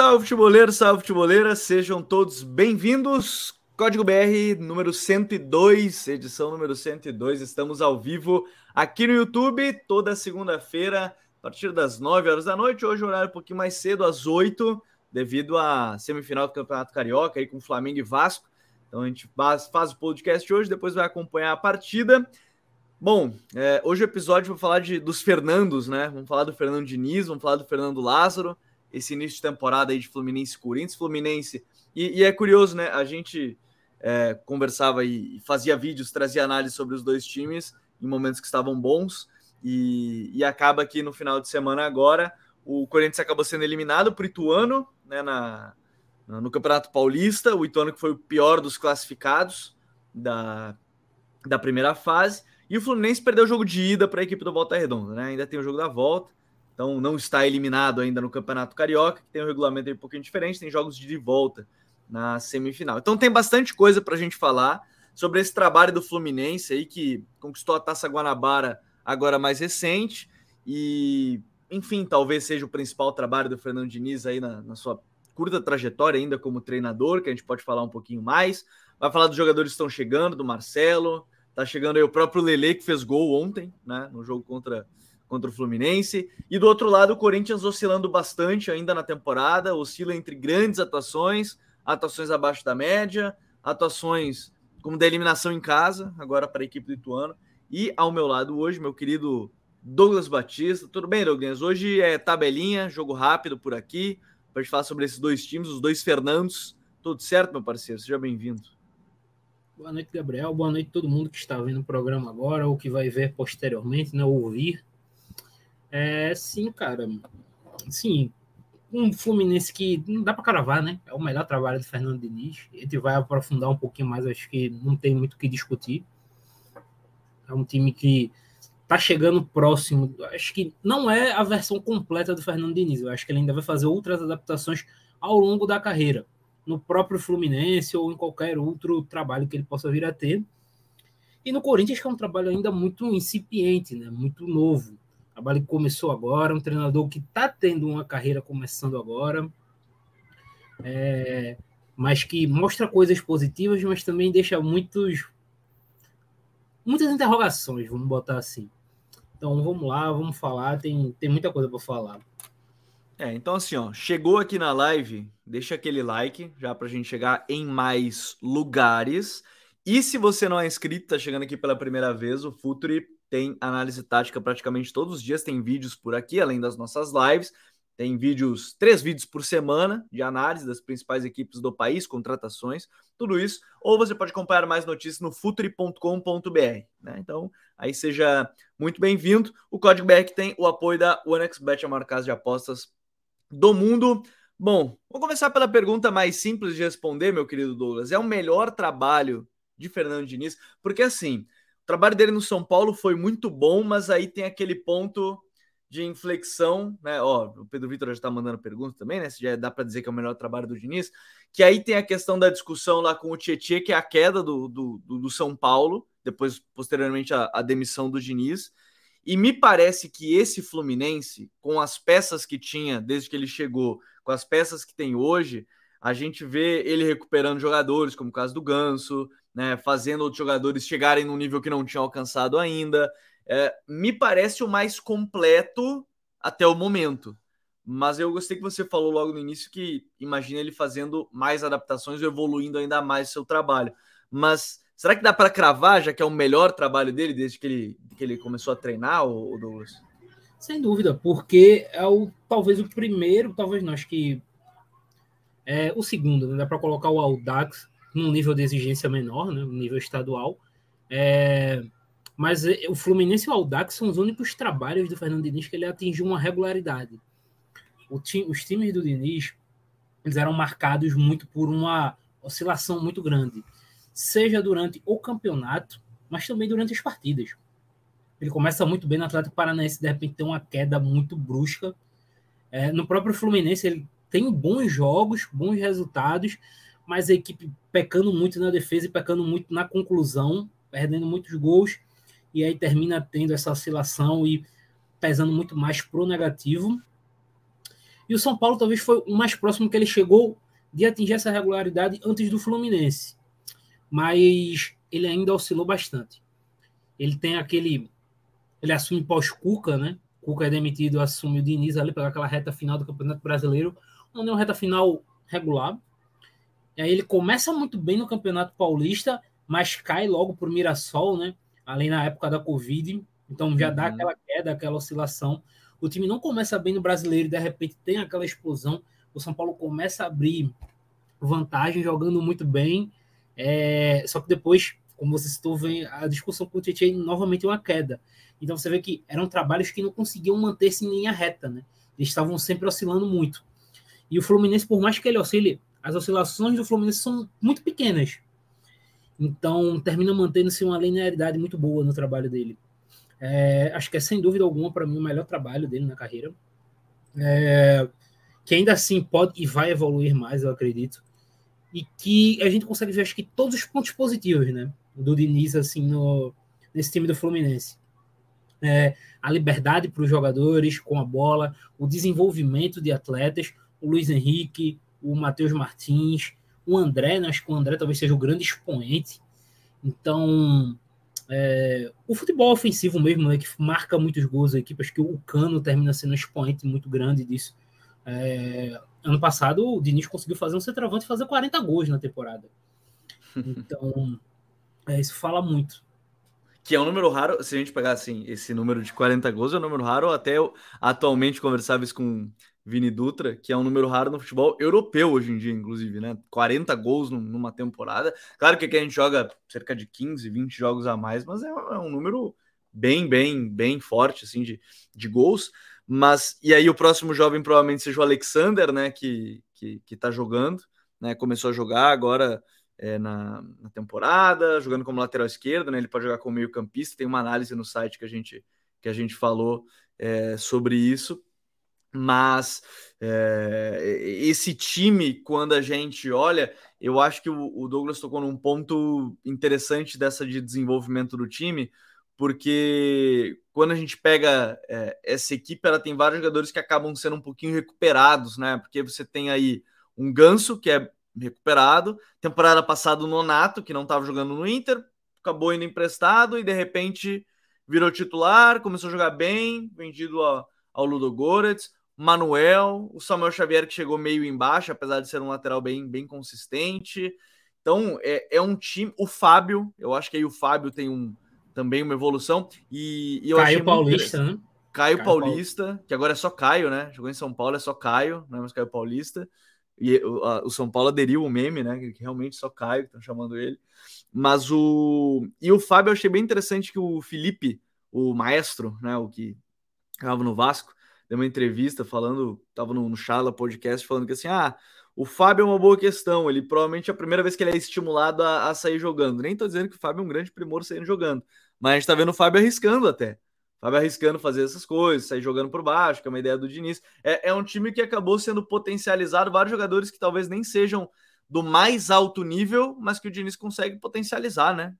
Salve futeboleiro, salve futeboleira, sejam todos bem-vindos. Código BR número 102, edição número 102. Estamos ao vivo aqui no YouTube toda segunda-feira, a partir das 9 horas da noite. Hoje, horário um pouquinho mais cedo, às 8, devido à semifinal do Campeonato Carioca aí com Flamengo e Vasco. Então a gente faz, faz o podcast hoje, depois vai acompanhar a partida. Bom, é, hoje o episódio vou falar de, dos Fernandos, né? Vamos falar do Fernando Diniz, vamos falar do Fernando Lázaro esse início de temporada aí de Fluminense e Corinthians. Fluminense. E, e, é curioso, né? A gente é, conversava e fazia vídeos, trazia análise sobre os dois times em momentos que estavam bons. E, e acaba que no final de semana agora o Corinthians acabou sendo eliminado o Ituano, né? Na, no Campeonato Paulista. O Ituano que foi o pior dos classificados da, da primeira fase. E o Fluminense perdeu o jogo de ida para a equipe do Volta Redonda, né? Ainda tem o jogo da volta. Então não está eliminado ainda no Campeonato Carioca, que tem um regulamento um pouquinho diferente, tem jogos de volta na semifinal. Então tem bastante coisa para a gente falar sobre esse trabalho do Fluminense aí que conquistou a Taça Guanabara agora mais recente e enfim, talvez seja o principal trabalho do Fernando Diniz aí na, na sua curta trajetória ainda como treinador, que a gente pode falar um pouquinho mais. Vai falar dos jogadores que estão chegando, do Marcelo, tá chegando aí o próprio Lele que fez gol ontem, né, no jogo contra contra o Fluminense. E do outro lado, o Corinthians oscilando bastante ainda na temporada, oscila entre grandes atuações, atuações abaixo da média, atuações como da eliminação em casa, agora para a equipe do Ituano. E ao meu lado hoje, meu querido Douglas Batista. Tudo bem, Douglas? Hoje é tabelinha, jogo rápido por aqui, para gente falar sobre esses dois times, os dois Fernandos. Tudo certo, meu parceiro? Seja bem-vindo. Boa noite, Gabriel. Boa noite todo mundo que está vendo o programa agora ou que vai ver posteriormente, né, ouvir. É, sim, cara. Sim, um Fluminense que não dá para cravar, né? É o melhor trabalho do Fernando Diniz. Gente vai aprofundar um pouquinho mais, acho que não tem muito o que discutir. É um time que tá chegando próximo. Acho que não é a versão completa do Fernando Diniz. Eu acho que ele ainda vai fazer outras adaptações ao longo da carreira, no próprio Fluminense ou em qualquer outro trabalho que ele possa vir a ter. E no Corinthians, que é um trabalho ainda muito incipiente, né? Muito novo trabalho que começou agora, um treinador que está tendo uma carreira começando agora, é, mas que mostra coisas positivas, mas também deixa muitos muitas interrogações, vamos botar assim. Então vamos lá, vamos falar, tem, tem muita coisa para falar. É, então assim, ó, chegou aqui na live, deixa aquele like já para a gente chegar em mais lugares. E se você não é inscrito, tá chegando aqui pela primeira vez, o Futuri tem análise tática praticamente todos os dias, tem vídeos por aqui, além das nossas lives. Tem vídeos, três vídeos por semana de análise das principais equipes do país, contratações, tudo isso. Ou você pode acompanhar mais notícias no futuri.com.br. Né? Então, aí seja muito bem-vindo. O código BR tem o apoio da OneXBet, a maior casa de apostas do mundo. Bom, vou começar pela pergunta mais simples de responder, meu querido Douglas. É o melhor trabalho de Fernando Diniz? Porque assim, trabalho dele no São Paulo foi muito bom, mas aí tem aquele ponto de inflexão, né? Ó, o Pedro Vitor já está mandando pergunta também, né? Se já dá para dizer que é o melhor trabalho do Diniz, que aí tem a questão da discussão lá com o Tietchan, que é a queda do, do, do São Paulo, depois, posteriormente, a, a demissão do Diniz. E me parece que esse Fluminense, com as peças que tinha desde que ele chegou, com as peças que tem hoje, a gente vê ele recuperando jogadores, como o caso do Ganso, né, fazendo outros jogadores chegarem num nível que não tinham alcançado ainda. É, me parece o mais completo até o momento. Mas eu gostei que você falou logo no início que imagina ele fazendo mais adaptações evoluindo ainda mais seu trabalho. Mas será que dá para cravar, já que é o melhor trabalho dele desde que ele, que ele começou a treinar, o Douglas? Sem dúvida, porque é o talvez o primeiro, talvez não, acho que é o segundo, né? dá para colocar o Audax num nível de exigência menor, né, no nível estadual. É, mas é, o Fluminense e o Aldax são os únicos trabalhos do Fernando Diniz que ele atingiu uma regularidade. Ti, os times do Diniz eles eram marcados muito por uma oscilação muito grande, seja durante o campeonato, mas também durante as partidas. Ele começa muito bem no Atlético Paranaense, de repente tem uma queda muito brusca. É, no próprio Fluminense, ele tem bons jogos, bons resultados, mas a equipe pecando muito na defesa e pecando muito na conclusão, perdendo muitos gols, e aí termina tendo essa oscilação e pesando muito mais pro negativo. E o São Paulo talvez foi o mais próximo que ele chegou de atingir essa regularidade antes do Fluminense. Mas ele ainda oscilou bastante. Ele tem aquele. Ele assume pós-Cuca, né? Cuca é demitido, assume o Diniz ali para aquela reta final do Campeonato Brasileiro, onde é uma reta final regular. E aí ele começa muito bem no Campeonato Paulista, mas cai logo por Mirassol, né? Além na época da Covid, então já dá uhum. aquela queda, aquela oscilação. O time não começa bem no brasileiro e de repente tem aquela explosão. O São Paulo começa a abrir vantagem, jogando muito bem. É... Só que depois, como você citou, vem a discussão com o Tietchan novamente uma queda. Então você vê que eram trabalhos que não conseguiam manter-se em linha reta, né? Eles estavam sempre oscilando muito. E o Fluminense, por mais que ele oscile, as oscilações do Fluminense são muito pequenas. Então termina mantendo-se uma linearidade muito boa no trabalho dele. É, acho que é sem dúvida alguma para mim o melhor trabalho dele na carreira. É, que ainda assim pode e vai evoluir mais, eu acredito. E que a gente consegue ver, acho que todos os pontos positivos, né? Do Diniz, assim, no, nesse time do Fluminense. É, a liberdade para os jogadores com a bola, o desenvolvimento de atletas, o Luiz Henrique, o Matheus Martins, o André, né? acho que o André talvez seja o grande expoente. Então, é, o futebol ofensivo mesmo, né, que marca muitos gols da equipe, acho que o Cano termina sendo um expoente muito grande disso. É, ano passado, o Diniz conseguiu fazer um centroavante e fazer 40 gols na temporada. Então, é, isso fala muito. Que é um número raro, se a gente pegar assim, esse número de 40 gols é um número raro, até eu atualmente conversava isso com Vini Dutra, que é um número raro no futebol europeu hoje em dia, inclusive, né? 40 gols numa temporada. Claro que aqui a gente joga cerca de 15, 20 jogos a mais, mas é, é um número bem, bem, bem forte, assim, de, de gols. Mas, e aí o próximo jovem provavelmente seja o Alexander, né? Que, que, que tá jogando, né? Começou a jogar agora é, na, na, temporada, jogando como lateral esquerdo, né? Ele pode jogar como meio campista. Tem uma análise no site que a gente, que a gente falou é, sobre isso. Mas é, esse time, quando a gente olha, eu acho que o, o, Douglas tocou num ponto interessante dessa de desenvolvimento do time, porque quando a gente pega essa equipe, ela tem vários jogadores que acabam sendo um pouquinho recuperados, né? Porque você tem aí um Ganso, que é recuperado, temporada passada o Nonato, que não estava jogando no Inter, acabou indo emprestado e de repente virou titular, começou a jogar bem, vendido ao, ao Ludo Goretz. Manuel, o Samuel Xavier que chegou meio embaixo, apesar de ser um lateral bem, bem consistente. Então é, é um time. O Fábio, eu acho que aí o Fábio tem um também uma evolução. E, e eu Caio Paulista, né? Caio, Caio Paulista, Paulo. que agora é só Caio, né? Jogou em São Paulo, é só Caio, não é mais Caio Paulista. E o, a, o São Paulo aderiu o meme, né? Que realmente só Caio, estão chamando ele. Mas o. E o Fábio, eu achei bem interessante que o Felipe, o maestro, né? O que estava no Vasco, deu uma entrevista falando, estava no, no Charla Podcast, falando que assim, ah, o Fábio é uma boa questão, ele provavelmente é a primeira vez que ele é estimulado a, a sair jogando. Nem estou dizendo que o Fábio é um grande primor saindo jogando, mas a gente está vendo o Fábio arriscando até. Fábio arriscando fazer essas coisas, sair jogando por baixo, que é uma ideia do Diniz. É, é um time que acabou sendo potencializado, vários jogadores que talvez nem sejam do mais alto nível, mas que o Diniz consegue potencializar, né?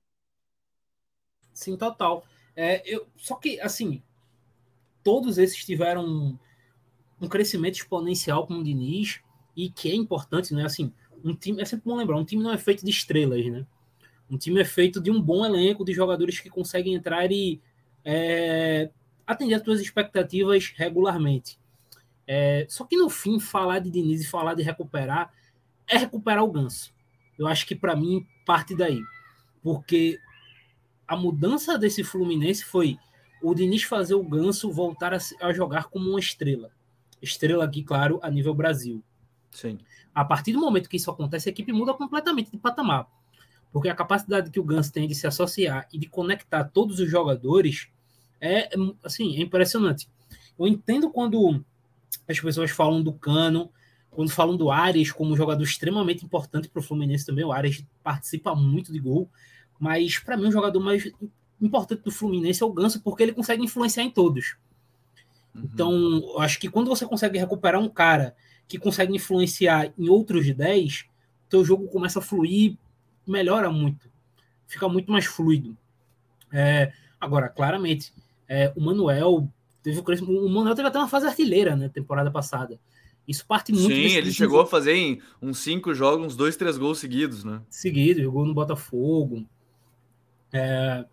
Sim, total. É, eu, só que, assim, todos esses tiveram um, um crescimento exponencial com o Diniz e que é importante, né? Assim, um time, é sempre bom lembrar, um time não é feito de estrelas, né? Um time é feito de um bom elenco de jogadores que conseguem entrar e é, atender as suas expectativas regularmente. É, só que no fim, falar de Diniz e falar de recuperar é recuperar o ganso. Eu acho que para mim parte daí. Porque a mudança desse Fluminense foi o Diniz fazer o Ganso voltar a, a, jogar como uma estrela. Estrela aqui, claro, a nível Brasil. Sim. A partir do momento que isso acontece, a equipe muda completamente de patamar. Porque a capacidade que o Ganso tem de se associar e de conectar todos os jogadores é, assim, é impressionante. Eu entendo quando as pessoas falam do Cano, quando falam do Ares como um jogador extremamente importante para o Fluminense também. O Ares participa muito de gol, mas para mim, o jogador mais importante do Fluminense é o Ganso, porque ele consegue influenciar em todos. Uhum. Então, acho que quando você consegue recuperar um cara que consegue influenciar em outros 10, teu jogo começa a fluir, melhora muito. Fica muito mais fluido. É, agora, claramente, é, o Manuel teve o crescimento. O Manuel teve até uma fase artilheira, né? Temporada passada. Isso parte muito. Sim, ele chegou a fazer em uns cinco jogos, uns dois, três gols seguidos, né? Seguido, jogou no Botafogo. É...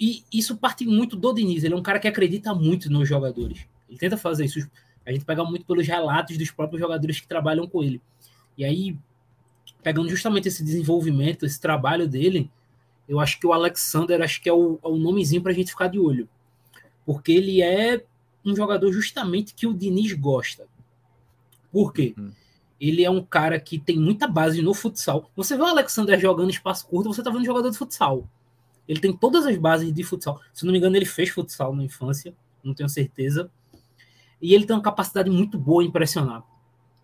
E isso parte muito do Diniz. Ele é um cara que acredita muito nos jogadores. Ele tenta fazer isso. A gente pega muito pelos relatos dos próprios jogadores que trabalham com ele. E aí, pegando justamente esse desenvolvimento, esse trabalho dele, eu acho que o Alexander acho que é o, é o nomezinho para a gente ficar de olho. Porque ele é um jogador justamente que o Diniz gosta. Por quê? Uhum. Ele é um cara que tem muita base no futsal. Você vê o Alexander jogando espaço curto, você tá vendo jogador de futsal. Ele tem todas as bases de futsal. Se não me engano, ele fez futsal na infância, não tenho certeza. E ele tem uma capacidade muito boa em impressionar.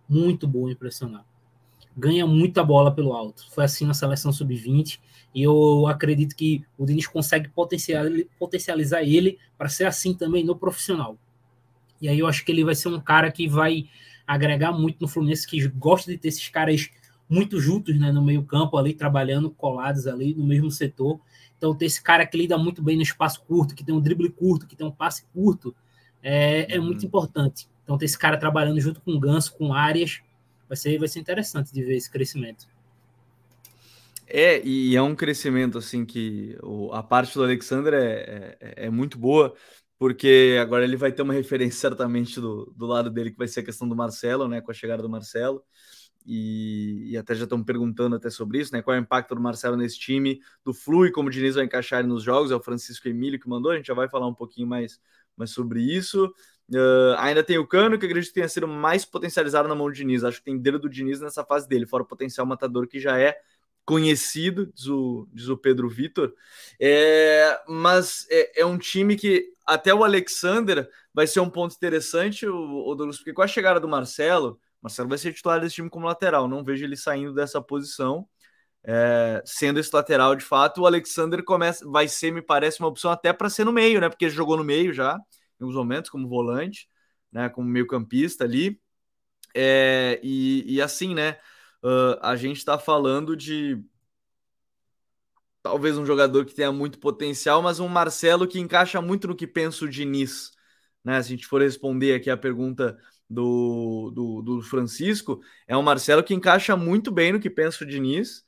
Muito boa em impressionar. Ganha muita bola pelo alto. Foi assim na seleção sub-20. E eu acredito que o Diniz consegue potencializar ele para ser assim também no profissional. E aí eu acho que ele vai ser um cara que vai agregar muito no Fluminense, que gosta de ter esses caras muito juntos né, no meio-campo ali, trabalhando colados ali no mesmo setor. Então, ter esse cara que lida muito bem no espaço curto, que tem um drible curto, que tem um passe curto, é, é muito uhum. importante. Então, ter esse cara trabalhando junto com o Ganso, com áreas, vai ser, vai ser interessante de ver esse crescimento. É, e é um crescimento assim que o, a parte do Alexandre é, é, é, muito boa, porque agora ele vai ter uma referência certamente do, do lado dele, que vai ser a questão do Marcelo, né? Com a chegada do Marcelo. E, e, até já estão perguntando até sobre isso, né? Qual é o impacto do Marcelo nesse time, do Flu e como o Diniz vai encaixar nos jogos, é o Francisco Emílio que mandou, a gente já vai falar um pouquinho mais, mais sobre isso. Uh, ainda tem o Cano, que acredito que tenha sido mais potencializado na mão do Diniz. Acho que tem dedo do Diniz nessa fase dele, fora o potencial matador que já é conhecido, diz o, diz o Pedro Vitor. É, mas é, é, um time que até o Alexander vai ser um ponto interessante, o, o Douglas, porque com a chegada do Marcelo, Marcelo vai ser titular desse time como lateral. Não vejo ele saindo dessa posição. É, sendo esse lateral de fato, o Alexander começa, vai ser, me parece, uma opção até para ser no meio, né? Porque ele jogou no meio já, em alguns momentos, como volante, né? Como meio-campista ali. É, e, e, assim, né? Uh, a gente está falando de talvez um jogador que tenha muito potencial, mas um Marcelo que encaixa muito no que pensa o Diniz. Né? Se a gente for responder aqui a pergunta do, do, do, Francisco, é um Marcelo que encaixa muito bem no que pensa o Diniz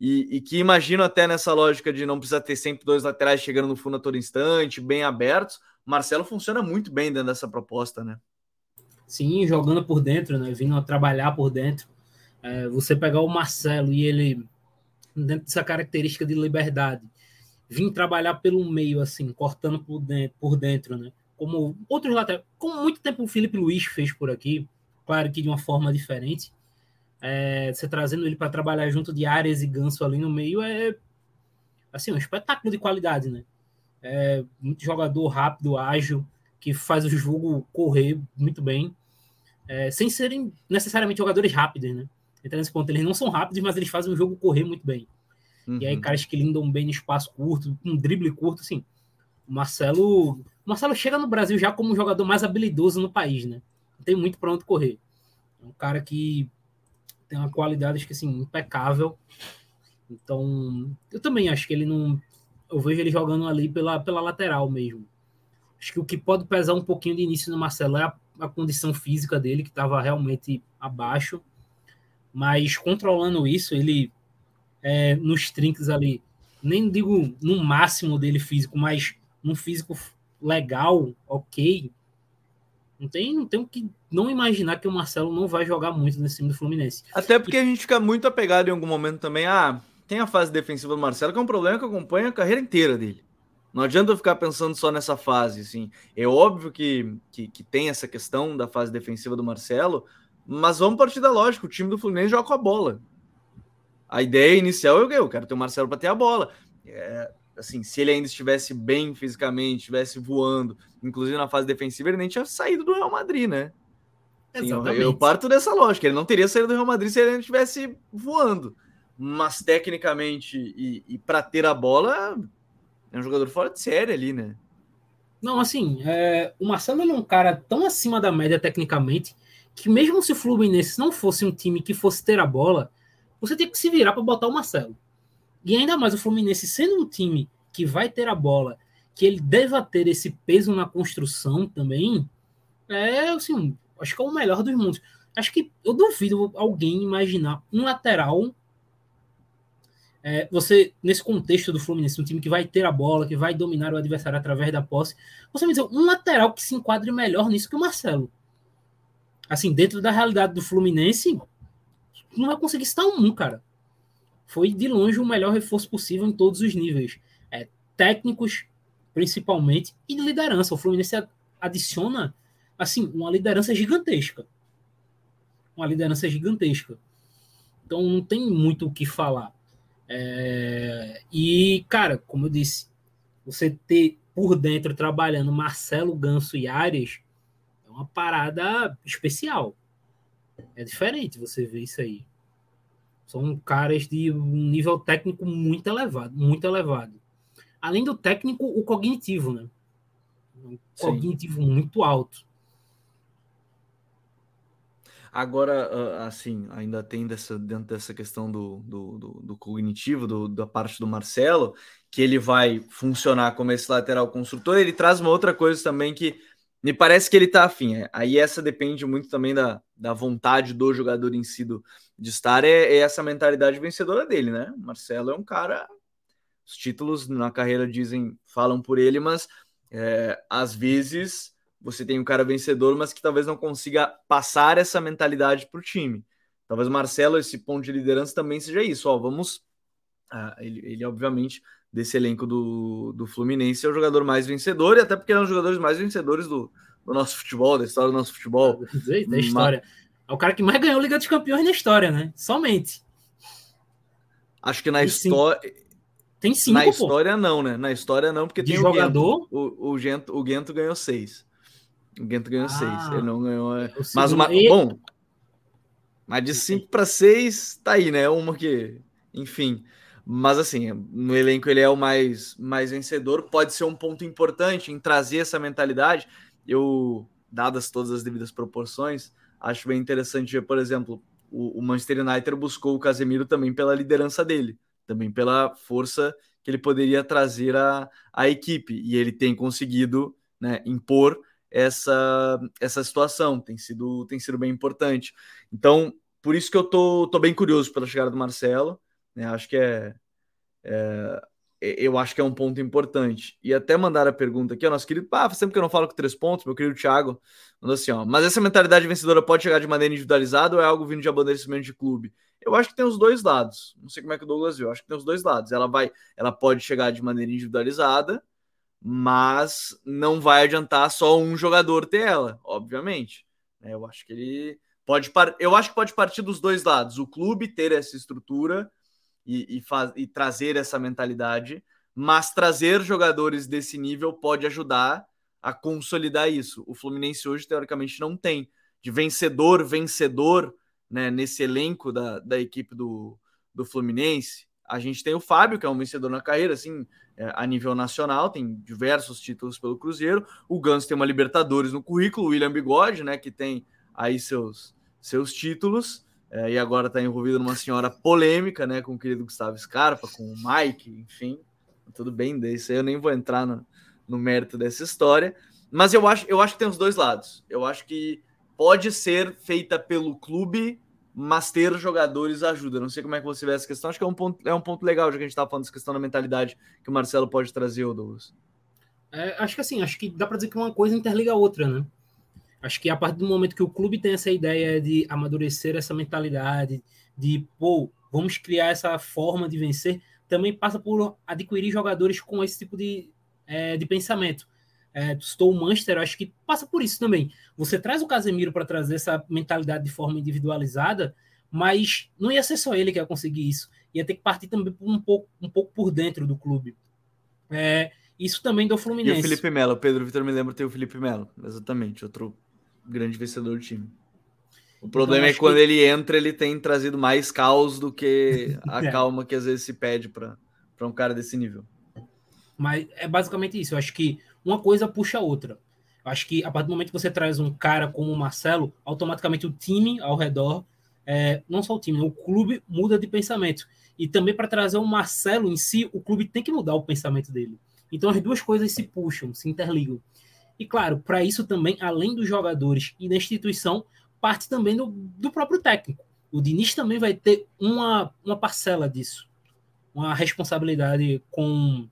e, e, que imagino até nessa lógica de não precisar ter sempre dois laterais chegando no fundo a todo instante, bem abertos. Marcelo funciona muito bem dentro dessa proposta, né? Sim, jogando por dentro, né? Vindo a trabalhar por dentro. É, você pegar o Marcelo e ele, dentro dessa característica de liberdade, vir trabalhar pelo meio, assim, cortando por dentro, por dentro né? como outros laterais, como muito tempo o Felipe Luiz fez por aqui, claro que de uma forma diferente, é, você trazendo ele para trabalhar junto de Ares e Ganso ali no meio é assim, um espetáculo de qualidade, né? É, muito jogador rápido, ágil, que faz o jogo correr muito bem, é, sem serem necessariamente jogadores rápidos, né? Então, nesse ponto, eles não são rápidos, mas eles fazem o jogo correr muito bem. Uhum. E aí, uhum. caras que lindam bem no espaço curto, um drible curto, assim. O Marcelo o Marcelo chega no Brasil já como o jogador mais habilidoso no país, né? Não tem muito para onde correr. É um cara que tem uma qualidade, que assim, impecável. Então, eu também acho que ele não. Eu vejo ele jogando ali pela, pela lateral mesmo. Acho que o que pode pesar um pouquinho de início no Marcelo é a, a condição física dele, que estava realmente abaixo. Mas controlando isso, ele é, nos trinques ali, nem digo no máximo dele físico, mas num físico legal, ok, não tem, não tem o que não imaginar que o Marcelo não vai jogar muito nesse time do Fluminense. Até porque e... a gente fica muito apegado em algum momento também. Ah, tem a fase defensiva do Marcelo, que é um problema que acompanha a carreira inteira dele. Não adianta eu ficar pensando só nessa fase, assim. É óbvio que, que, que, tem essa questão da fase defensiva do Marcelo, mas vamos partir da lógica. O time do Fluminense joga com a bola. A ideia inicial é eu quero ter o Marcelo para ter a bola. É, assim, se ele ainda estivesse bem fisicamente, estivesse voando, inclusive na fase defensiva, ele nem tinha saído do Real Madrid, né? Sim, eu, eu, parto dessa lógica, ele não teria saído do Real Madrid se ele ainda estivesse voando. Mas tecnicamente e, e para ter a bola, é um jogador fora de série ali, né? Não, assim, é, o Marcelo é um cara tão acima da média tecnicamente que mesmo se o Fluminense não fosse um time que fosse ter a bola, você tem que se virar para botar o Marcelo. E ainda mais o Fluminense sendo um time que vai ter a bola, que ele deva ter esse peso na construção também, é assim, acho que é o melhor dos mundos. Acho que eu duvido alguém imaginar um lateral. É, você, nesse contexto do Fluminense, um time que vai ter a bola, que vai dominar o adversário através da posse, você me dizer um lateral que se enquadre melhor nisso que o Marcelo. Assim, dentro da realidade do Fluminense, não vai conseguir estar um, cara. Foi de longe o melhor reforço possível em todos os níveis. É, técnicos, principalmente, e de liderança. O Fluminense adiciona assim uma liderança gigantesca. Uma liderança gigantesca. Então não tem muito o que falar. É... E, cara, como eu disse, você ter por dentro trabalhando Marcelo Ganso e Arias é uma parada especial. É diferente você ver isso aí. São caras de um nível técnico muito elevado, muito elevado. Além do técnico, o cognitivo, né? Um cognitivo muito alto. Agora, assim, ainda tem dessa, dentro dessa questão do, do, do, do cognitivo, do, da parte do Marcelo, que ele vai funcionar como esse lateral construtor. Ele traz uma outra coisa também que me parece que ele tá afim. É, aí essa depende muito também da, da vontade do jogador em si do, de estar, é, é essa mentalidade vencedora dele, né? O Marcelo é um cara. Os títulos na carreira dizem, falam por ele, mas é, às vezes você tem um cara vencedor, mas que talvez não consiga passar essa mentalidade para o time. Talvez o Marcelo, esse ponto de liderança, também seja isso. Ó, vamos. Ah, ele, ele, obviamente, desse elenco do, do Fluminense, é o jogador mais vencedor, e até porque ele é um dos jogadores mais vencedores do, do nosso futebol, da história do nosso futebol. Da história. É o cara que mais ganhou Liga dos Campeões na história, né? Somente. Acho que na história. Tem cinco, Na pô. história, não, né? Na história, não, porque de tem jogador? o Gento. O, o, Gento, o Gento ganhou seis. O Gento ganhou ah, seis. Ele não ganhou. É... Mas uma. E... Bom. Mas de cinco para seis, tá aí, né? Uma que. Enfim. Mas assim, no elenco ele é o mais, mais vencedor. Pode ser um ponto importante em trazer essa mentalidade. Eu, dadas todas as devidas proporções, acho bem interessante ver, por exemplo, o, o Manchester United buscou o Casemiro também pela liderança dele também pela força que ele poderia trazer à, equipe. E ele tem conseguido né, impor essa, essa situação, tem sido, tem sido bem importante. Então, por isso que eu tô, tô bem curioso pela chegada do Marcelo. Né, acho que é, é, eu acho que é um ponto importante. E até mandar a pergunta aqui, o nosso querido, ah, sempre que eu não falo com três pontos, meu querido Thiago, mandou assim, ó, mas essa mentalidade vencedora pode chegar de maneira individualizada ou é algo vindo de amadurecimento de clube? Eu acho que tem os dois lados. Não sei como é que o Douglas viu. Eu acho que tem os dois lados. Ela vai, ela pode chegar de maneira individualizada, mas não vai adiantar só um jogador ter ela, obviamente. É, eu acho que ele pode, eu acho que pode partir dos dois lados. O clube ter essa estrutura e, e, faz, e trazer essa mentalidade, mas trazer jogadores desse nível pode ajudar a consolidar isso. O Fluminense hoje teoricamente não tem de vencedor, vencedor né, nesse elenco da, da equipe do, do Fluminense. A gente tem o Fábio, que é um vencedor na carreira, assim, é, a nível nacional, tem diversos títulos pelo Cruzeiro. O Gans tem uma Libertadores no currículo, o William Bigode, né, que tem aí seus, seus títulos. É, e agora está envolvido numa senhora polêmica, né, com o querido Gustavo Scarpa, com o Mike, enfim, tudo bem, desse eu nem vou entrar no, no mérito dessa história, mas eu acho, eu acho que tem os dois lados. Eu acho que pode ser feita pelo clube, mas ter jogadores ajuda. Não sei como é que você vê essa questão. Acho que é um ponto, é um ponto legal, já que a gente estava falando dessa questão da mentalidade que o Marcelo pode trazer, Douglas. É, acho que assim, acho que dá para dizer que uma coisa interliga a outra, né? Acho que a partir do momento que o clube tem essa ideia de amadurecer essa mentalidade, de, pô, vamos criar essa forma de vencer, também passa por adquirir jogadores com esse tipo de, é, de pensamento é, estou o Manchester, acho que passa por isso também. Você traz o Casemiro para trazer essa mentalidade de forma individualizada, mas não ia ser só ele que ia conseguir isso. Ia ter que partir também um pouco, um pouco por dentro do clube. É, isso também do Fluminense. E o Felipe Melo, Pedro Vitor me lembra ter o Felipe Melo, exatamente, outro grande vencedor do time. O então, problema então, é que quando que... ele entra, ele tem trazido mais caos do que a é. calma que às vezes se pede para um cara desse nível. Mas é basicamente isso. Eu acho que uma coisa puxa a outra. Eu acho que a partir do momento que você traz um cara como o Marcelo, automaticamente o time ao redor, é, não só o time, o clube muda de pensamento. E também para trazer o Marcelo em si, o clube tem que mudar o pensamento dele. Então as duas coisas se puxam, se interligam. E claro, para isso também, além dos jogadores e da instituição, parte também do, do próprio técnico. O Diniz também vai ter uma, uma parcela disso, uma responsabilidade com.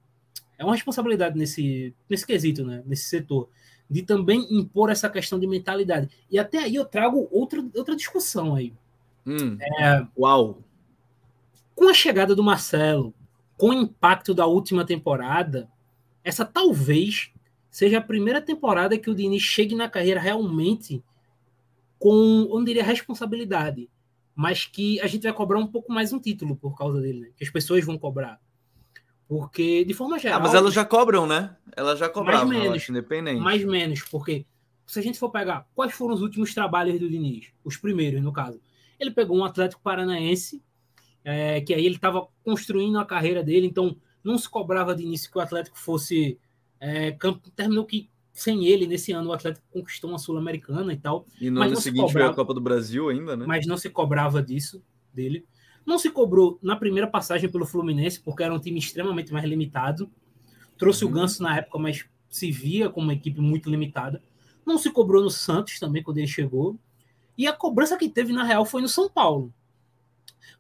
É uma responsabilidade nesse, nesse quesito, né? nesse setor, de também impor essa questão de mentalidade. E até aí eu trago outra, outra discussão aí. Hum, é, uau! Com a chegada do Marcelo, com o impacto da última temporada, essa talvez seja a primeira temporada que o Diniz chegue na carreira realmente com, eu não diria responsabilidade, mas que a gente vai cobrar um pouco mais um título por causa dele, né? que as pessoas vão cobrar. Porque, de forma geral. Ah, mas elas já cobram, né? Elas já cobravam, mais menos, independente. Mais menos, porque se a gente for pegar quais foram os últimos trabalhos do Diniz, os primeiros, no caso, ele pegou um Atlético Paranaense, é, que aí ele estava construindo a carreira dele, então não se cobrava de início que o Atlético fosse é, campo, terminou que sem ele, nesse ano, o Atlético conquistou uma Sul-Americana e tal. E no ano seguinte cobrava, a Copa do Brasil ainda, né? Mas não se cobrava disso, dele. Não se cobrou na primeira passagem pelo Fluminense, porque era um time extremamente mais limitado. Trouxe uhum. o Ganso na época, mas se via como uma equipe muito limitada. Não se cobrou no Santos também, quando ele chegou. E a cobrança que teve, na real, foi no São Paulo.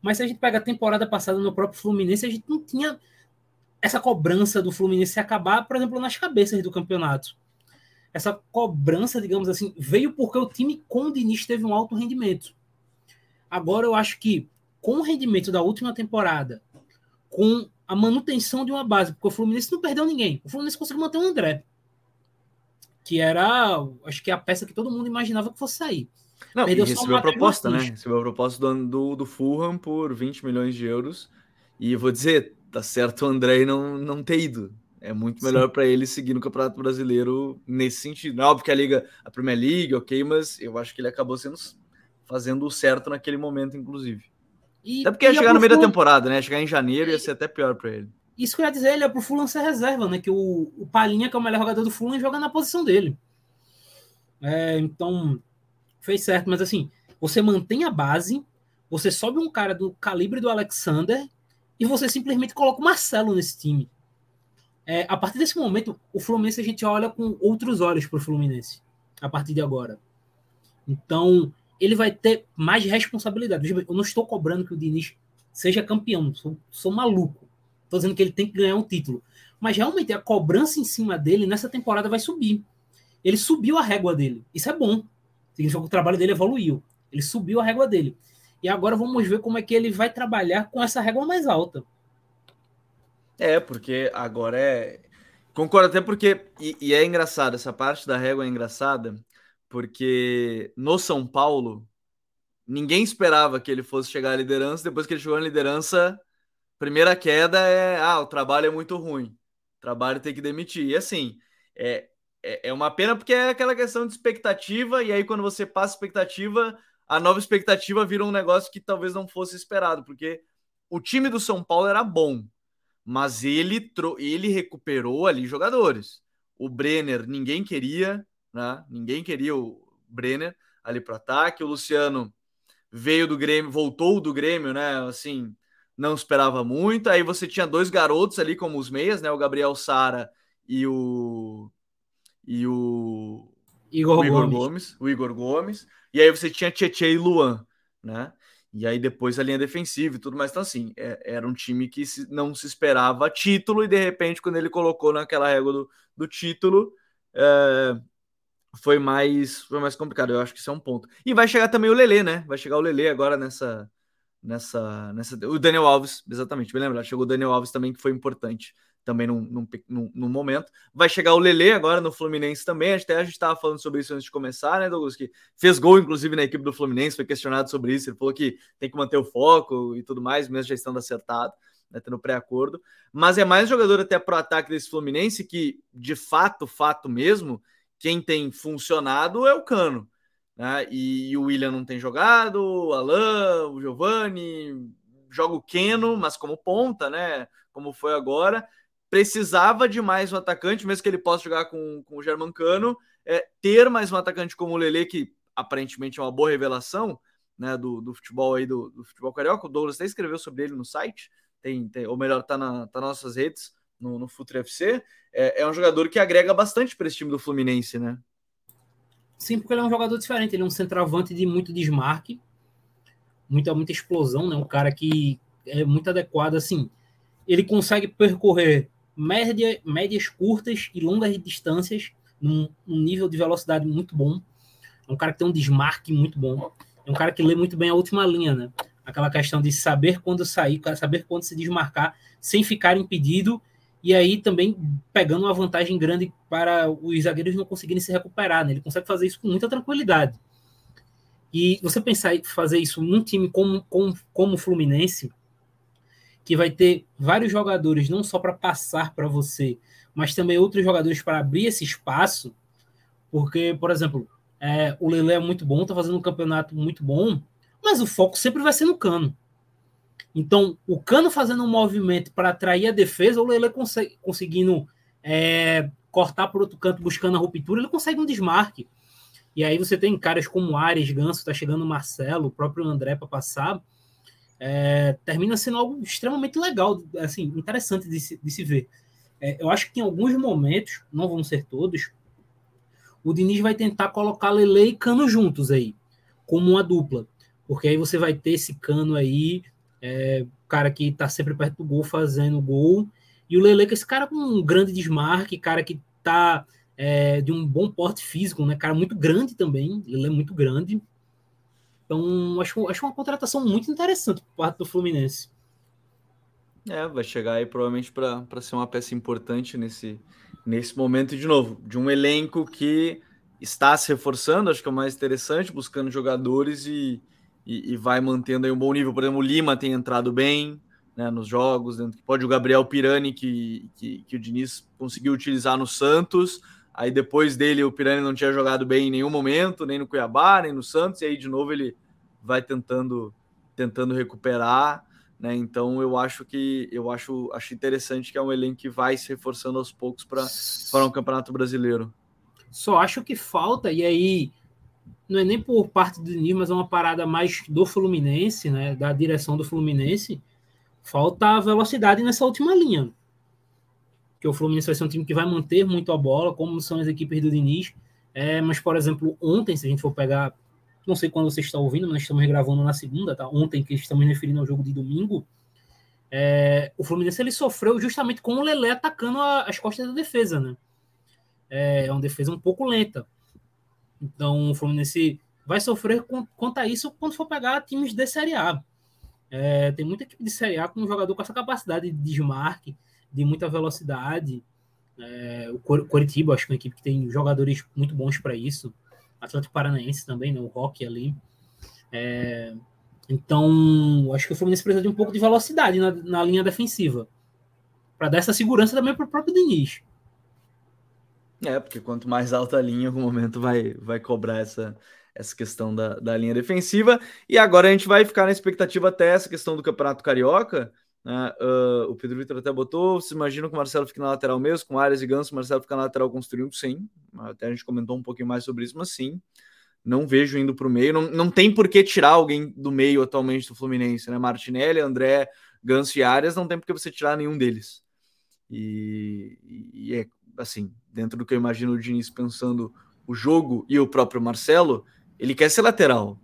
Mas se a gente pega a temporada passada no próprio Fluminense, a gente não tinha essa cobrança do Fluminense acabar, por exemplo, nas cabeças do campeonato. Essa cobrança, digamos assim, veio porque o time com o Diniz teve um alto rendimento. Agora eu acho que com o rendimento da última temporada, com a manutenção de uma base, porque o Fluminense não perdeu ninguém. O Fluminense conseguiu manter o André, que era, acho que é a peça que todo mundo imaginava que fosse sair. Não, Perdeu e recebeu a proposta, né? Recebeu a proposta do, do, do Fulham por 20 milhões de euros. E vou dizer, tá certo o André não, não ter ido. É muito melhor para ele seguir no Campeonato Brasileiro nesse sentido. Não é óbvio que a Liga, a Premier League, ok, mas eu acho que ele acabou sendo fazendo o certo naquele momento, inclusive. E, até porque ia chegar no meio da temporada, né? Chegar em janeiro ia ser até pior para ele. Isso que eu ia dizer, ele é pro Fulham ser reserva, né? Que o, o Palinha, que é o melhor jogador do Fulham, joga na posição dele. É, então, fez certo, mas assim, você mantém a base, você sobe um cara do calibre do Alexander e você simplesmente coloca o Marcelo nesse time. É, a partir desse momento, o Fluminense a gente olha com outros olhos para o Fluminense, a partir de agora. Então, ele vai ter mais responsabilidade. Eu não estou cobrando que o Diniz seja campeão, sou, sou maluco. Estou dizendo que ele tem que ganhar um título. Mas realmente a cobrança em cima dele nessa temporada vai subir. Ele subiu a régua dele. Isso é bom. Significa que o trabalho dele evoluiu. Ele subiu a régua dele. E agora vamos ver como é que ele vai trabalhar com essa régua mais alta. É, porque agora é. Concordo até porque. E, e é engraçado, essa parte da régua é engraçada, porque no São Paulo, ninguém esperava que ele fosse chegar à liderança. Depois que ele chegou na liderança, primeira queda é: ah, o trabalho é muito ruim. O trabalho tem que demitir. E assim, é, é, é uma pena porque é aquela questão de expectativa, e aí quando você passa expectativa, a nova expectativa vira um negócio que talvez não fosse esperado, porque o time do São Paulo era bom, mas ele, ele recuperou ali jogadores. O Brenner, ninguém queria, né? Ninguém queria o Brenner ali para ataque. O Luciano veio do Grêmio, voltou do Grêmio, né? Assim, não esperava muito. Aí você tinha dois garotos ali como os meias, né? O Gabriel Sara e o e o Igor, o Igor Gomes. Gomes. o Igor Gomes. E aí você tinha Tietchan e Luan, né? E aí depois a linha defensiva e tudo mais. Então, assim, é, era um time que se, não se esperava título, e de repente, quando ele colocou naquela régua do, do título, é, foi mais foi mais complicado. Eu acho que isso é um ponto. E vai chegar também o Lele, né? Vai chegar o Lele agora nessa. Nessa, nessa. O Daniel Alves, exatamente, me lembro. Chegou o Daniel Alves também, que foi importante também num, num, num, num, momento. Vai chegar o Lele agora no Fluminense também. Até a gente estava falando sobre isso antes de começar, né, Douglas? Que fez gol, inclusive, na equipe do Fluminense, foi questionado sobre isso. Ele falou que tem que manter o foco e tudo mais, mesmo já estando acertado, né, tendo pré-acordo. Mas é mais jogador até para o ataque desse Fluminense que, de fato, fato mesmo, quem tem funcionado é o Cano. Né? E, e o William não tem jogado, o Alain, o Giovanni, joga o Keno, mas como ponta, né? Como foi agora precisava de mais um atacante, mesmo que ele possa jogar com, com o Germancano, é, ter mais um atacante como o Lele, que aparentemente é uma boa revelação né, do, do futebol aí, do, do, futebol carioca. O Douglas até escreveu sobre ele no site, tem, tem ou melhor, tá, na, tá nas nossas redes, no, no Futre FC, é, é um jogador que agrega bastante para esse time do Fluminense, né? Sim, porque ele é um jogador diferente, ele é um centroavante de muito desmarque, muita, muita explosão, né? Um cara que é muito adequado, assim. Ele consegue percorrer média, médias curtas e longas distâncias num, num, nível de velocidade muito bom. É um cara que tem um desmarque muito bom. É um cara que lê muito bem a última linha, né? Aquela questão de saber quando sair, saber quando se desmarcar, sem ficar impedido e aí também pegando uma vantagem grande para os zagueiros não conseguirem se recuperar, né? Ele consegue fazer isso com muita tranquilidade. E você pensar em fazer isso num time como, como, como o Fluminense, que vai ter vários jogadores não só para passar para você, mas também outros jogadores para abrir esse espaço, porque, por exemplo, é, o Lele é muito bom, está fazendo um campeonato muito bom, mas o foco sempre vai ser no Cano. Então, o Cano fazendo um movimento para atrair a defesa, o Lele consegue, conseguindo é, cortar por outro canto, buscando a ruptura, ele consegue um desmarque. E aí você tem caras como Ares, Ganso, está chegando o Marcelo, o próprio André para passar. É, termina sendo algo extremamente legal, assim, interessante de se, de se ver. É, eu acho que em alguns momentos, não vão ser todos, o Diniz vai tentar colocar Lele e Cano juntos aí, como uma dupla. Porque aí você vai ter esse Cano aí é, cara que tá sempre perto do gol fazendo gol. E o Lele, que é esse cara com um grande desmarque, cara que tá é, de um bom porte físico, né? Cara muito grande também. Ele é muito grande. Então, acho, acho uma contratação muito interessante por parte do Fluminense. É, vai chegar aí provavelmente para ser uma peça importante nesse, nesse momento, de novo, de um elenco que está se reforçando, acho que é o mais interessante, buscando jogadores e, e, e, vai mantendo aí um bom nível. Por exemplo, o Lima tem entrado bem né, nos jogos, pode o Gabriel Pirani, que, que, que, o Diniz conseguiu utilizar no Santos. Aí depois dele, o Pirani não tinha jogado bem em nenhum momento, nem no Cuiabá, nem no Santos, e aí de novo ele vai tentando tentando recuperar. Né? Então eu acho que eu acho, acho interessante que é um elenco que vai se reforçando aos poucos para um campeonato brasileiro. Só acho que falta, e aí não é nem por parte do Diniz, mas é uma parada mais do Fluminense, né, da direção do Fluminense, falta velocidade nessa última linha. Que o Fluminense vai ser um time que vai manter muito a bola, como são as equipes do Diniz. É, mas, por exemplo, ontem, se a gente for pegar, não sei quando você está ouvindo, nós estamos gravando na segunda, tá? Ontem, que estamos referindo ao jogo de domingo, é, o Fluminense ele sofreu justamente com o Lelé atacando a, as costas da defesa, né? É, é uma defesa um pouco lenta. Então o Fluminense vai sofrer quanto a isso quando for pegar times de Série A. É, tem muita equipe de Série A com um jogador com essa capacidade de desmarque, de muita velocidade. É, o Coritiba, acho que é uma equipe que tem jogadores muito bons para isso. Atlético Paranaense também, né? o Rock ali. É, então, acho que o Fluminense precisa de um pouco de velocidade na, na linha defensiva. Para dar essa segurança também para o próprio Diniz. É, porque quanto mais alta a linha, em algum momento vai, vai cobrar essa, essa questão da, da linha defensiva. E agora a gente vai ficar na expectativa até essa questão do Campeonato Carioca. Né? Uh, o Pedro Vitor até botou. Vocês imaginam que o Marcelo fique na lateral mesmo, com áreas e Ganso, o Marcelo fica na lateral construindo? Sim. Até a gente comentou um pouquinho mais sobre isso, mas sim. Não vejo indo para o meio. Não, não tem por que tirar alguém do meio atualmente do Fluminense, né? Martinelli, André, Ganso e Arias, não tem por que você tirar nenhum deles. E, e é assim, dentro do que eu imagino o Diniz pensando o jogo e o próprio Marcelo, ele quer ser lateral.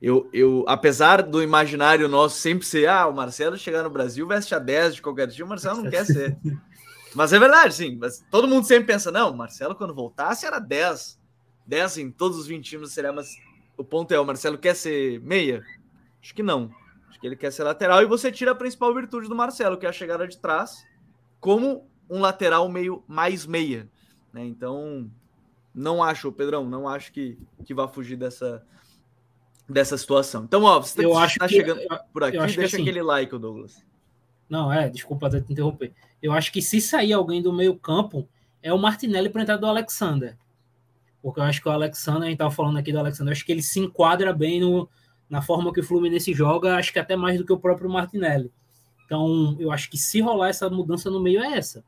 Eu, eu, apesar do imaginário nosso sempre ser, ah, o Marcelo chegar no Brasil veste a 10 de qualquer time, o Marcelo não quer ser. Mas é verdade, sim. Mas todo mundo sempre pensa, não, Marcelo quando voltasse era 10. 10 em todos os 20 times seria, mas o ponto é, o Marcelo quer ser meia? Acho que não. Acho que ele quer ser lateral e você tira a principal virtude do Marcelo, que é a chegada de trás, como um lateral meio mais meia. Né? Então, não acho, Pedrão, não acho que, que vá fugir dessa, dessa situação. Então, ó, você eu tá, acho tá que, chegando por aqui, deixa assim, aquele like, Douglas. Não, é, desculpa te interromper. Eu acho que se sair alguém do meio campo, é o Martinelli para entrar do Alexander. Porque eu acho que o Alexander, a gente estava falando aqui do Alexander, eu acho que ele se enquadra bem no, na forma que o Fluminense joga, acho que até mais do que o próprio Martinelli. Então, eu acho que se rolar essa mudança no meio é essa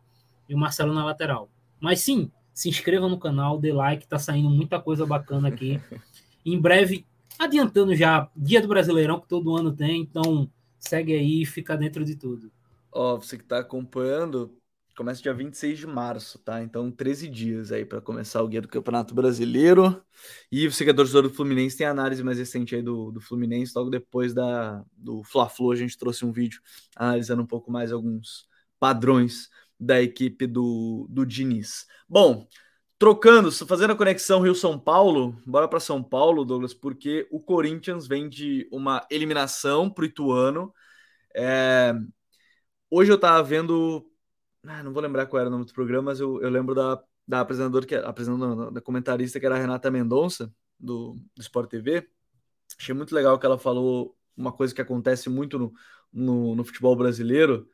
e o Marcelo na lateral. Mas sim, se inscreva no canal, dê like, tá saindo muita coisa bacana aqui. em breve, adiantando já, Dia do Brasileirão, que todo ano tem, então segue aí e fica dentro de tudo. Ó, você que está acompanhando, começa dia 26 de março, tá? Então, 13 dias aí para começar o guia do Campeonato Brasileiro. E você que é torcedor do Fluminense, tem a análise mais recente aí do, do Fluminense. Logo depois da, do Fla-Flu, a gente trouxe um vídeo analisando um pouco mais alguns padrões da equipe do, do Diniz. Bom, trocando, fazendo a conexão Rio-São Paulo, bora para São Paulo, Douglas, porque o Corinthians vem de uma eliminação para o Ituano. É... Hoje eu estava vendo ah, não vou lembrar qual era o nome do programa, mas eu, eu lembro da, da apresentadora, que, apresentadora, da comentarista que era a Renata Mendonça, do, do Sport TV. Achei muito legal que ela falou uma coisa que acontece muito no, no, no futebol brasileiro.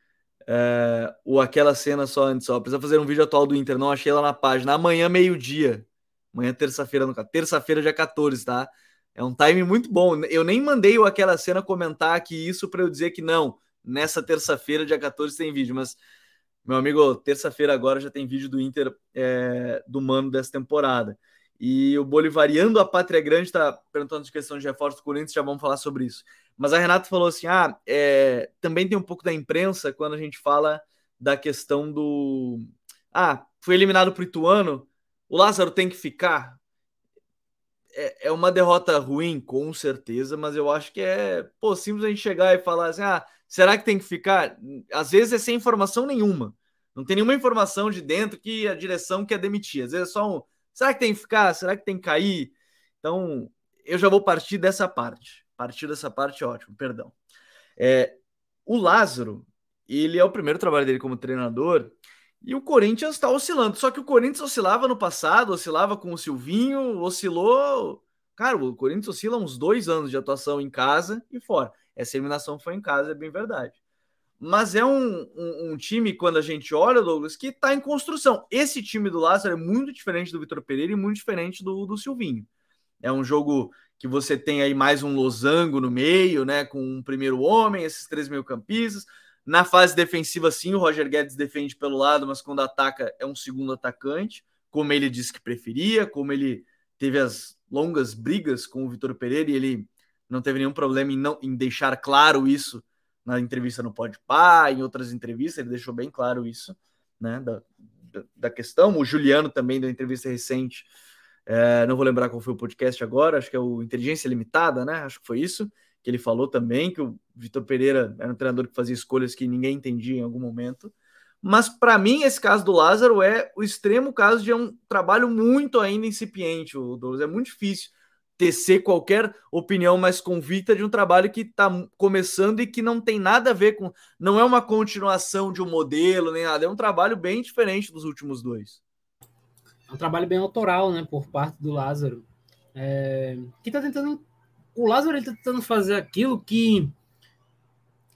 É, ou aquela cena só antes, ó, precisa fazer um vídeo atual do Inter, não achei ela na página. Amanhã, meio-dia. Amanhã, terça-feira, no terça-feira, dia 14, tá? É um time muito bom. Eu nem mandei o aquela cena comentar aqui isso para eu dizer que não, nessa terça-feira, dia 14, tem vídeo, mas meu amigo, terça-feira agora já tem vídeo do Inter é, do Mano dessa temporada. E o Bolivariando a Pátria Grande está perguntando de questão de reforço do Corinthians, já vamos falar sobre isso. Mas a Renata falou assim: ah, é, também tem um pouco da imprensa quando a gente fala da questão do. Ah, foi eliminado para o Ituano, o Lázaro tem que ficar. É, é uma derrota ruim, com certeza, mas eu acho que é pô, simples a gente chegar e falar assim: ah, Será que tem que ficar? Às vezes é sem informação nenhuma. Não tem nenhuma informação de dentro que a direção quer demitir. Às vezes é só um. Será que tem que ficar? Será que tem que cair? Então, eu já vou partir dessa parte. Partir dessa parte, ótimo, perdão. É, o Lázaro, ele é o primeiro trabalho dele como treinador. E o Corinthians está oscilando. Só que o Corinthians oscilava no passado, oscilava com o Silvinho, oscilou. Cara, o Corinthians oscila uns dois anos de atuação em casa e fora. Essa eliminação foi em casa, é bem verdade. Mas é um, um, um time, quando a gente olha, Douglas, que está em construção. Esse time do Lázaro é muito diferente do Vitor Pereira e muito diferente do, do Silvinho. É um jogo que você tem aí mais um losango no meio, né? Com um primeiro homem, esses três meio-campistas. Na fase defensiva, sim, o Roger Guedes defende pelo lado, mas quando ataca é um segundo atacante, como ele disse que preferia, como ele teve as longas brigas com o Vitor Pereira e ele não teve nenhum problema em, não, em deixar claro isso na entrevista no Podpah, em outras entrevistas, ele deixou bem claro isso, né, da, da, questão. O Juliano também deu entrevista recente, é, não vou lembrar qual foi o podcast agora, acho que é o Inteligência Limitada, né, acho que foi isso, que ele falou também que o Vitor Pereira era um treinador que fazia escolhas que ninguém entendia em algum momento. Mas para mim, esse caso do Lázaro é o extremo caso de um trabalho muito ainda incipiente, o Douglas. É muito difícil tecer qualquer opinião mais convicta de um trabalho que está começando e que não tem nada a ver com. Não é uma continuação de um modelo nem nada, é um trabalho bem diferente dos últimos dois. É um trabalho bem autoral, né, por parte do Lázaro. É, que está tentando. O Lázaro está tentando fazer aquilo que.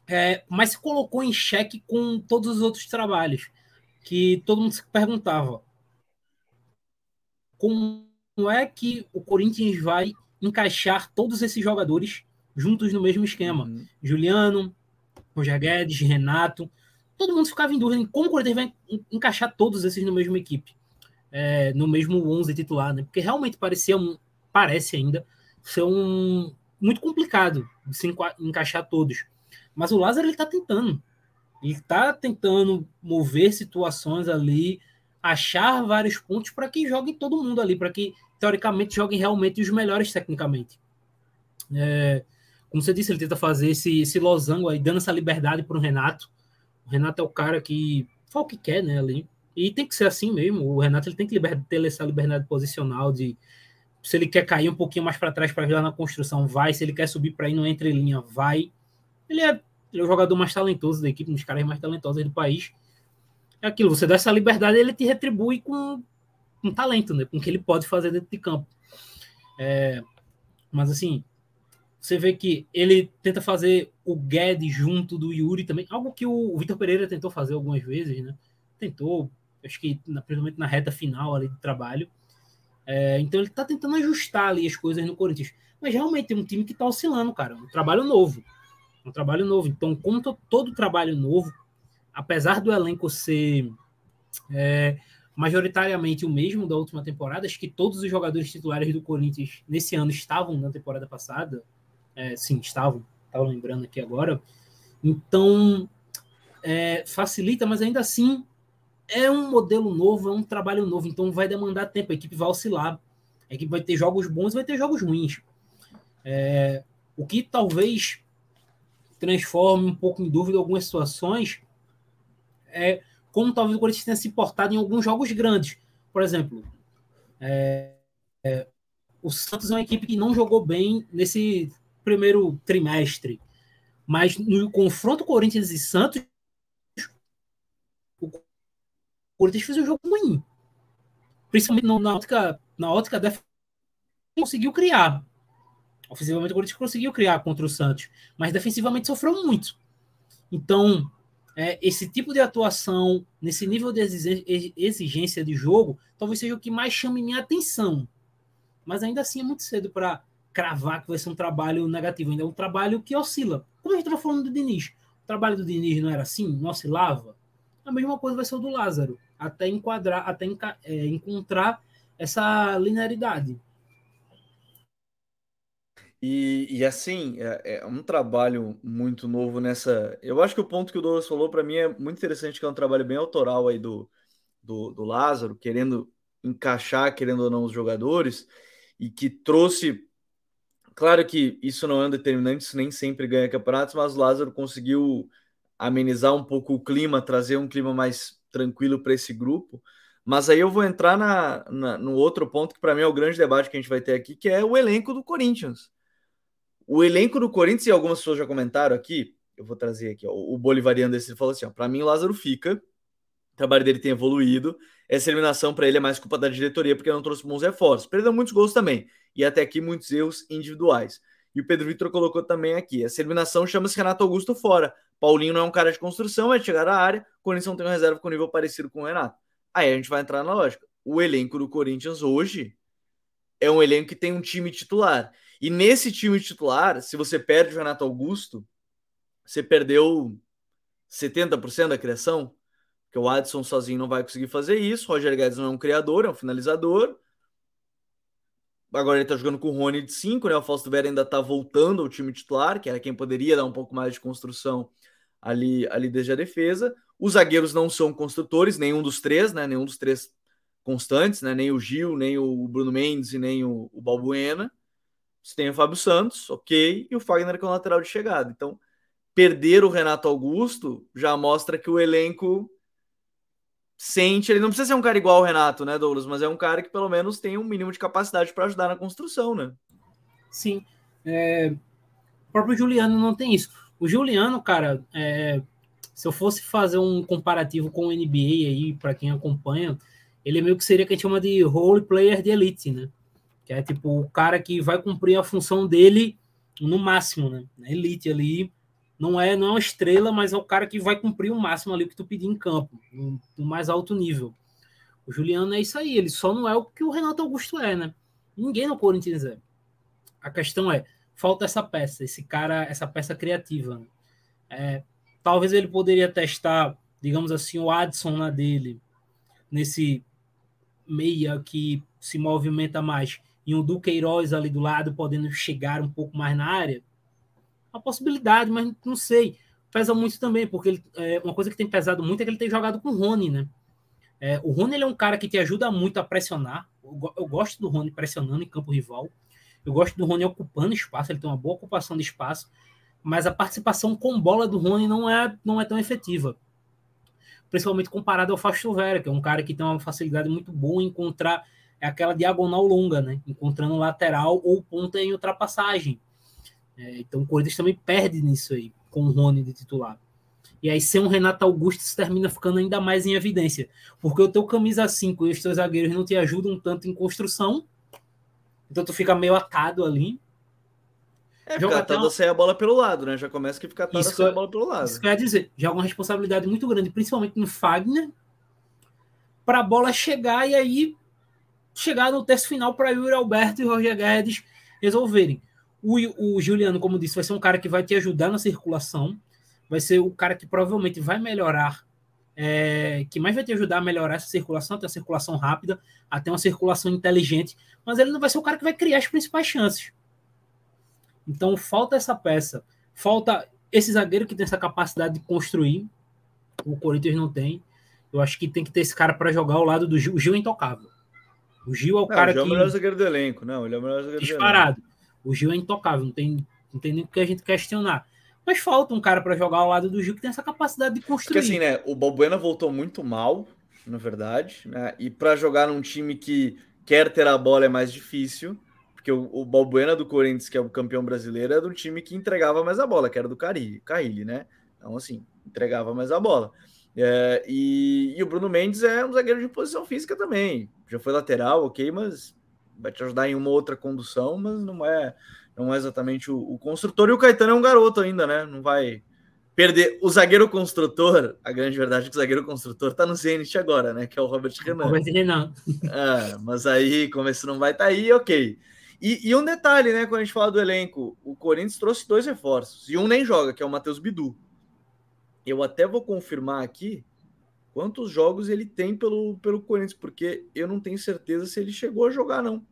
É, mas se colocou em xeque com todos os outros trabalhos. Que todo mundo se perguntava. Como é que o Corinthians vai encaixar todos esses jogadores juntos no mesmo esquema. Uhum. Juliano, Roger Guedes, Renato, todo mundo ficava em dúvida em como o Corinthians vai encaixar todos esses no mesmo equipe, é, no mesmo 11 titular, né? Porque realmente parecia um, parece ainda ser um muito complicado de se enca encaixar todos. Mas o Lázaro ele tá tentando. Ele tá tentando mover situações ali achar vários pontos para que jogue todo mundo ali, para que teoricamente joguem realmente os melhores tecnicamente. É, como você disse, ele tenta fazer esse, esse losango aí, dando essa liberdade para o Renato. O Renato é o cara que fala o que quer, né, ali. E tem que ser assim mesmo. O Renato ele tem que liber, ter essa liberdade posicional de se ele quer cair um pouquinho mais para trás para ajudar na construção, vai. Se ele quer subir para ir no entrelinha, vai. Ele é, ele é o jogador mais talentoso da equipe, um dos caras mais talentosos do país é aquilo, você dá essa liberdade, ele te retribui com, com talento, né? Com o que ele pode fazer dentro de campo. É, mas assim, você vê que ele tenta fazer o Guedes junto do Yuri também, algo que o Vitor Pereira tentou fazer algumas vezes, né? Tentou, acho que principalmente na reta final ali do trabalho. É, então ele tá tentando ajustar ali as coisas no Corinthians. Mas realmente tem um time que tá oscilando, cara. Um trabalho novo. Um trabalho novo. Então, como todo trabalho novo, apesar do elenco ser é, majoritariamente o mesmo da última temporada, acho que todos os jogadores titulares do Corinthians nesse ano estavam na temporada passada. É, sim, estavam, estava lembrando aqui agora. Então, é, facilita, mas ainda assim é um modelo novo, é um trabalho novo, então vai demandar tempo, a equipe vai oscilar, a equipe vai ter jogos bons e vai ter jogos ruins. É, o que talvez transforme um pouco em dúvida algumas situações é como talvez o Corinthians tenha se portado em alguns jogos grandes. Por exemplo, é, é, o Santos é uma equipe que não jogou bem nesse primeiro trimestre, mas no confronto Corinthians e Santos, o Corinthians fez um jogo ruim. Principalmente na ótica, na ótica da conseguiu criar. Ofensivamente, o Corinthians conseguiu criar contra o Santos, mas defensivamente sofreu muito. Então, é, esse tipo de atuação, nesse nível de exigência de jogo, talvez seja o que mais chame minha atenção. Mas ainda assim é muito cedo para cravar que vai ser um trabalho negativo. Ainda é um trabalho que oscila. Como a gente estava falando do Diniz. O trabalho do Diniz não era assim? Não oscilava? A mesma coisa vai ser o do Lázaro. Até enquadrar, até é, encontrar essa linearidade. E, e assim, é, é, um trabalho muito novo nessa. Eu acho que o ponto que o Douglas falou para mim é muito interessante, que é um trabalho bem autoral aí do, do, do Lázaro, querendo encaixar, querendo ou não, os jogadores, e que trouxe. Claro que isso não é um determinante, isso nem sempre ganha campeonatos, mas o Lázaro conseguiu amenizar um pouco o clima, trazer um clima mais tranquilo para esse grupo. Mas aí eu vou entrar na, na, no outro ponto que para mim é o grande debate que a gente vai ter aqui, que é o elenco do Corinthians. O elenco do Corinthians, e algumas pessoas já comentaram aqui, eu vou trazer aqui, ó, o Bolivariano desse falou assim: para mim o Lázaro fica, o trabalho dele tem evoluído, essa eliminação para ele é mais culpa da diretoria porque não trouxe bons reforços. Perdeu muitos gols também, e até aqui muitos erros individuais. E o Pedro Vitor colocou também aqui: essa eliminação chama-se Renato Augusto fora. Paulinho não é um cara de construção, é de chegar à área. Corinthians não tem uma reserva com nível parecido com o Renato. Aí a gente vai entrar na lógica. O elenco do Corinthians hoje é um elenco que tem um time titular. E nesse time titular, se você perde o Renato Augusto, você perdeu 70% da criação, porque o Adson sozinho não vai conseguir fazer isso. O Roger Guedes não é um criador, é um finalizador. Agora ele tá jogando com o Rony de 5, né? O Fausto Vera ainda tá voltando ao time titular, que era quem poderia dar um pouco mais de construção ali, ali desde a defesa. Os zagueiros não são construtores, nenhum dos três, né? Nenhum dos três constantes, né? Nem o Gil, nem o Bruno Mendes e nem o, o Balbuena. Você tem o Fábio Santos, ok, e o Fagner com o lateral de chegada. Então, perder o Renato Augusto já mostra que o elenco sente. Ele não precisa ser um cara igual ao Renato, né, Douglas? Mas é um cara que pelo menos tem um mínimo de capacidade para ajudar na construção, né? Sim. É... O próprio Juliano não tem isso. O Juliano, cara, é... se eu fosse fazer um comparativo com o NBA aí, para quem acompanha, ele é meio que seria que a gente chama de role player de elite, né? Que é tipo o cara que vai cumprir a função dele no máximo, né? elite ali, não é não é uma estrela, mas é o cara que vai cumprir o máximo ali que tu pedir em campo, no, no, mais alto nível. O Juliano é isso aí, ele só não é o que o Renato Augusto é, né? Ninguém no Corinthians é. A questão é, falta essa peça, esse cara, essa peça criativa. Né? É, talvez ele poderia testar, digamos assim, o Adson na dele, nesse meia que se movimenta mais e um Duqueiroz ali do lado podendo chegar um pouco mais na área? Uma possibilidade, mas não sei. Pesa muito também, porque ele, é, uma coisa que tem pesado muito é que ele tem jogado com o Rony, né? É, o Rony ele é um cara que te ajuda muito a pressionar. Eu, eu, gosto do Rony pressionando em campo rival. Eu gosto do Rony ocupando espaço, ele tem uma boa ocupação de espaço, mas a participação com bola do Rony não é, não é tão efetiva. Principalmente comparado ao Fausto Vera, que é um cara que tem uma facilidade muito boa em encontrar é aquela diagonal longa, né? Encontrando lateral ou ponta em ultrapassagem. É, então o Corinthians também perde nisso aí, com o Rony de titular. E aí, sem um Renato Augusto, isso termina ficando ainda mais em evidência. Porque o teu camisa 5 e os teus zagueiros não te ajudam tanto em construção. Então tu fica meio atado ali. É, joga fica atado uma... sair a bola pelo lado, né? Já começa que fica atado isso a sair a bola pelo lado. Isso quer dizer, joga uma responsabilidade muito grande, principalmente no Fagner, para a bola chegar e aí chegar no teste final para Yuri Alberto e Roger Guedes resolverem. O, o Juliano, como disse, vai ser um cara que vai te ajudar na circulação, vai ser o cara que provavelmente vai melhorar, é, que mais vai te ajudar a melhorar essa circulação, até a circulação rápida, até uma circulação inteligente, mas ele não vai ser o cara que vai criar as principais chances. Então falta essa peça, falta esse zagueiro que tem essa capacidade de construir, o Corinthians não tem, Eu acho que tem que ter esse cara para jogar ao lado do Gil. O Gil é intocável. O Gil é o não, cara o Gil que. É o melhor zagueiro do elenco, não. Ele é o melhor zagueiro disparado. O Gil é intocável, não tem, não tem nem o que a gente questionar. Mas falta um cara para jogar ao lado do Gil que tem essa capacidade de construir. Porque assim, né? O Balbuena voltou muito mal, na verdade, né? E para jogar num time que quer ter a bola é mais difícil. Porque o, o Balbuena do Corinthians, que é o campeão brasileiro, é do time que entregava mais a bola, que era do Carille, né? Então, assim, entregava mais a bola. É, e, e, o Bruno Mendes é um zagueiro de posição física também. Já foi lateral, ok, mas vai te ajudar em uma outra condução, mas não é, não é exatamente o, o construtor. E o Caetano é um garoto ainda, né? Não vai perder. O zagueiro construtor, a grande verdade é que o zagueiro construtor tá no Zenit agora, né? Que é o Robert Renan. Robert Renan. É, mas aí, como esse não vai estar tá aí, ok. E, e, um detalhe, né? Quando a gente fala do elenco, o Corinthians trouxe dois reforços e um nem joga, que é o Matheus Bidu. Eu até vou confirmar aqui quantos jogos ele tem pelo, pelo Corinthians, porque eu não tenho certeza se ele chegou a jogar, não.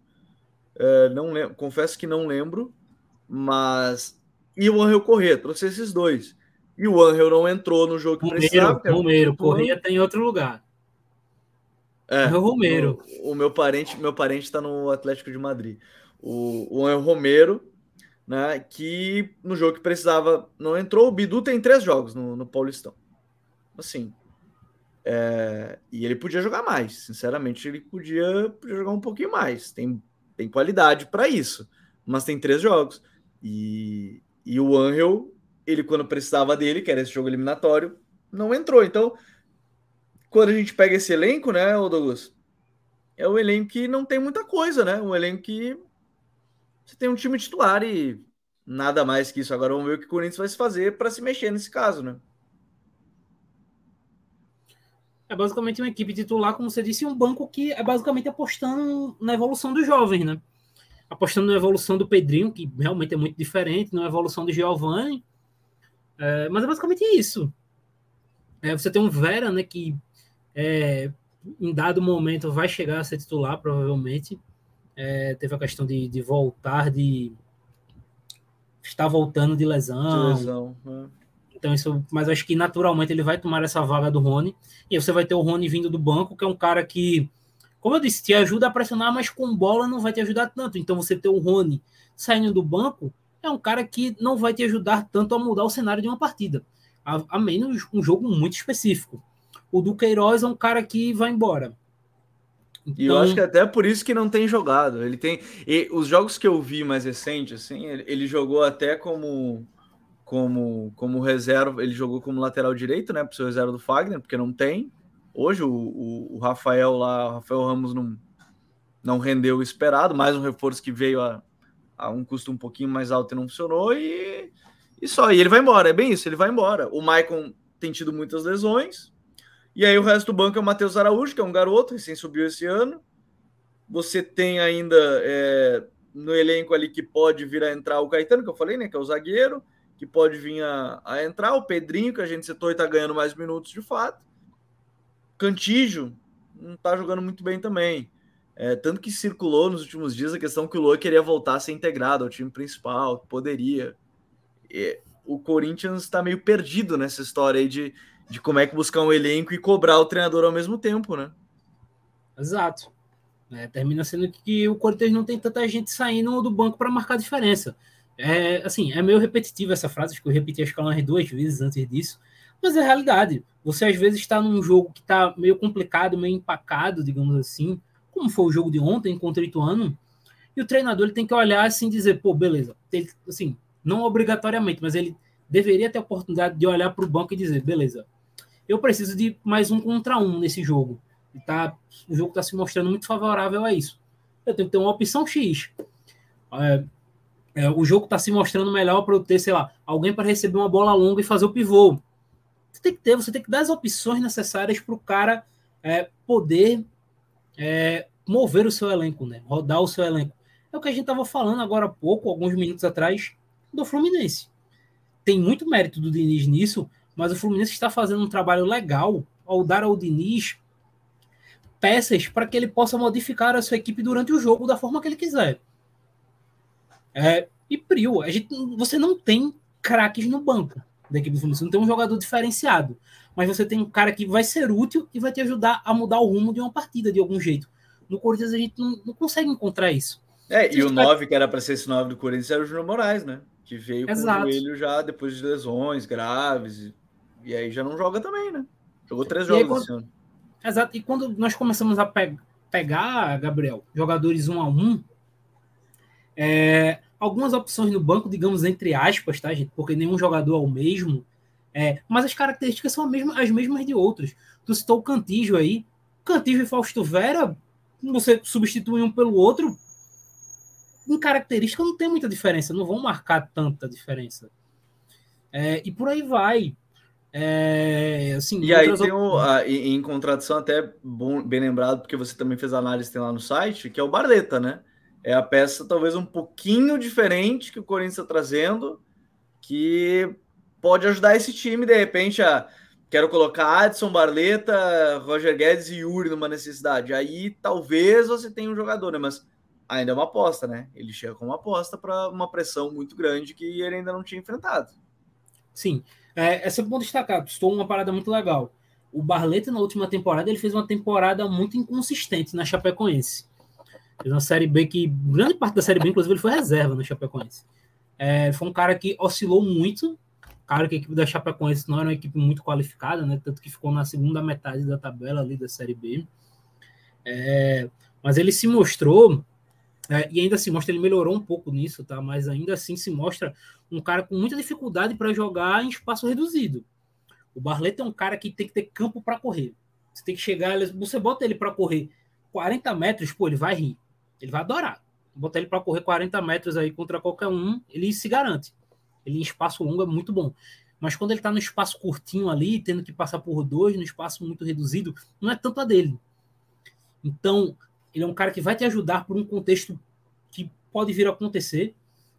É, não lembro, confesso que não lembro, mas. E o Angel Corrêa, trouxe esses dois. E o Angel não entrou no jogo que Romero, precisava. Romero, Corrêa tem tá outro lugar. É, o Romero. O, o, meu parente, meu parente está no Atlético de Madrid. O, o Angel Romero né? Que no jogo que precisava não entrou. O Bidu tem três jogos no, no Paulistão. Assim. É, e ele podia jogar mais. Sinceramente, ele podia, podia jogar um pouquinho mais. Tem, tem qualidade para isso. Mas tem três jogos. E, e o Angel, ele quando precisava dele, que era esse jogo eliminatório, não entrou. Então, quando a gente pega esse elenco, né, Douglas? É um elenco que não tem muita coisa, né? Um elenco que você tem um time titular e nada mais que isso. Agora vamos ver o que o Corinthians vai se fazer para se mexer nesse caso, né? É basicamente uma equipe titular, como você disse, um banco que é basicamente apostando na evolução dos jovens, né? Apostando na evolução do Pedrinho, que realmente é muito diferente, na evolução do Giovanni. É, mas é basicamente isso. É, você tem um Vera, né, que é, em dado momento vai chegar a ser titular, provavelmente. É, teve a questão de, de voltar, de estar voltando de lesão. De lesão é. Então, isso, mas acho que naturalmente ele vai tomar essa vaga do Rony. E você vai ter o Rony vindo do banco, que é um cara que, como eu disse, te ajuda a pressionar, mas com bola não vai te ajudar tanto. Então, você ter o Rony saindo do banco é um cara que não vai te ajudar tanto a mudar o cenário de uma partida, a, a menos um jogo muito específico. O Duqueiroz é um cara que vai embora. Então... E eu acho que até por isso que não tem jogado. Ele tem. E os jogos que eu vi mais recentes, assim, ele, ele, jogou até como, como, como reserva. Ele jogou como lateral direito, né? Para ser reserva do Fagner, porque não tem. Hoje o, o, o, Rafael lá, o Rafael Ramos não, não rendeu o esperado, mais um reforço que veio a, a um custo um pouquinho mais alto e não funcionou, e, e só. E ele vai embora, é bem isso, ele vai embora. O Maicon tem tido muitas lesões, e aí o resto do banco é o Matheus Araújo, que é um garoto, recém subiu esse ano. Você tem ainda é, no elenco ali que pode vir a entrar o Caetano, que eu falei, né? Que é o zagueiro, que pode vir a, a entrar, o Pedrinho, que a gente citou e tá ganhando mais minutos de fato. Cantígio não tá jogando muito bem também. É, tanto que circulou nos últimos dias a questão que o Lua queria voltar a ser integrado ao time principal, poderia. E, o Corinthians está meio perdido nessa história aí de de como é que buscar um elenco e cobrar o treinador ao mesmo tempo, né? Exato. É, termina sendo que o Corinthians não tem tanta gente saindo do banco para marcar diferença. É, assim, é meio repetitivo essa frase, acho que eu repeti acho que umas duas vezes antes disso, mas é realidade. Você às vezes está num jogo que está meio complicado, meio empacado, digamos assim, como foi o jogo de ontem contra o Ituano, e o treinador ele tem que olhar assim e dizer, pô, beleza, ele, assim, não obrigatoriamente, mas ele deveria ter a oportunidade de olhar para o banco e dizer, beleza, eu preciso de mais um contra um nesse jogo. E tá, o jogo está se mostrando muito favorável a isso. Eu tenho que ter uma opção X. É, é, o jogo está se mostrando melhor para eu ter, sei lá, alguém para receber uma bola longa e fazer o pivô. Você tem que ter, você tem que dar as opções necessárias para o cara é, poder é, mover o seu elenco, né? rodar o seu elenco. É o que a gente estava falando agora há pouco, alguns minutos atrás, do Fluminense. Tem muito mérito do Diniz nisso, mas o Fluminense está fazendo um trabalho legal ao dar ao Diniz peças para que ele possa modificar a sua equipe durante o jogo da forma que ele quiser. É, e Prio, a gente, você não tem craques no banco. da equipe do Fluminense. Não tem um jogador diferenciado, mas você tem um cara que vai ser útil e vai te ajudar a mudar o rumo de uma partida de algum jeito. No Corinthians a gente não, não consegue encontrar isso. É, e o 9, que era para ser esse 9 do Corinthians, era o Júnior Moraes, né? Que veio Exato. com o joelho já depois de lesões graves. E, aí já não joga também, né? Jogou três jogos quando, esse ano. Exato. E quando nós começamos a pe pegar, Gabriel, jogadores um a um, é, algumas opções no banco, digamos, entre aspas, tá, gente? Porque nenhum jogador é o mesmo. É, mas as características são as mesmas, as mesmas de outros. Tu citou o Cantijo aí. Cantijo e Fausto Vera, você substitui um pelo outro, em característica não tem muita diferença, não vão marcar tanta diferença. É, e por aí vai. É, assim, e aí tem o, a, em, contradição até bom, bem lembrado, porque você também fez análise tem lá no site, que é o Barleta, né? É a peça talvez um pouquinho diferente que o Corinthians está trazendo, que pode ajudar esse time, de repente, a quero colocar Adson, Barleta, Roger Guedes e Yuri numa necessidade. Aí talvez você tenha um jogador, né? Mas ainda é uma aposta, né? Ele chega com uma aposta para uma pressão muito grande que ele ainda não tinha enfrentado. Sim, é, é sempre bom destacar. Estou uma parada muito legal. O Barleta, na última temporada, ele fez uma temporada muito inconsistente na Chapecoense. Fez uma Série B que, grande parte da Série B, inclusive, ele foi reserva no Chapecoense. É, foi um cara que oscilou muito. Cara que a equipe da Chapecoense não era uma equipe muito qualificada, né? Tanto que ficou na segunda metade da tabela ali da Série B. É, mas ele se mostrou é, e ainda se mostra, ele melhorou um pouco nisso, tá? Mas ainda assim se mostra um cara com muita dificuldade para jogar em espaço reduzido. O Barleta é um cara que tem que ter campo para correr. Você tem que chegar, você bota ele para correr 40 metros, pô, ele vai rir. Ele vai adorar. Bota ele para correr 40 metros aí contra qualquer um, ele se garante. Ele em espaço longo é muito bom. Mas quando ele está no espaço curtinho ali, tendo que passar por dois, no espaço muito reduzido, não é tanto a dele. Então, ele é um cara que vai te ajudar por um contexto que pode vir a acontecer,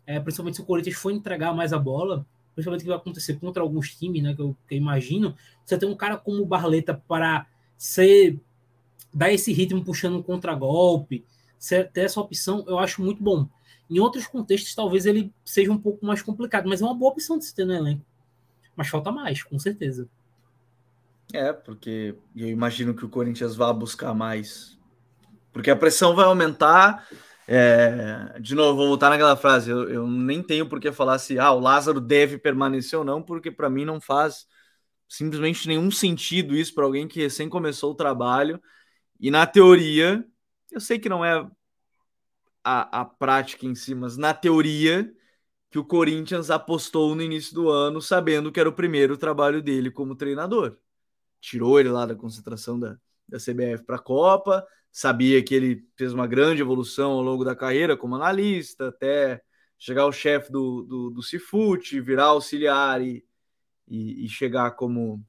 é, principalmente se o Corinthians for entregar mais a bola, principalmente que vai acontecer contra alguns times, né, que eu, que eu imagino, você tem um cara como o Barleta para ser dar esse ritmo puxando um contragolpe, ter essa opção, eu acho muito bom. Em outros contextos, talvez ele seja um pouco mais complicado, mas é uma boa opção de se ter no elenco. Mas falta mais, com certeza. É, porque eu imagino que o Corinthians vá buscar mais porque a pressão vai aumentar. É, de novo, vou voltar naquela frase. Eu, eu, nem tenho por que falar se ah, o Lázaro deve permanecer ou não, porque para mim não faz simplesmente nenhum sentido isso para alguém que recém começou o trabalho. E na teoria, eu sei que não é a, a prática em si, mas na teoria que o Corinthians apostou no início do ano, sabendo que era o primeiro trabalho dele como treinador. Tirou ele lá da concentração da, da CBF para a Copa, sabia que ele fez uma grande evolução ao longo da carreira como analista, até chegar ao chefe do, do, do Cifute, virar auxiliar e, e, e, chegar como,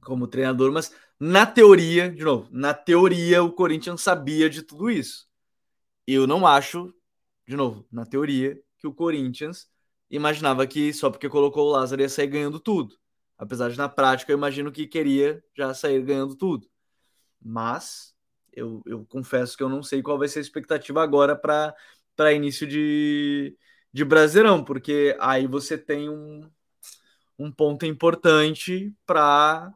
como treinador. Mas na teoria, de novo, na teoria o Corinthians sabia de tudo isso. Eu não acho, de novo, na teoria, que o Corinthians imaginava que só porque colocou o Lázaro ia sair ganhando tudo. Apesar de na prática eu imagino que queria já sair ganhando tudo. Mas eu, eu confesso que eu não sei qual vai ser a expectativa agora para início de, de Brasileirão, porque aí você tem um, um ponto importante para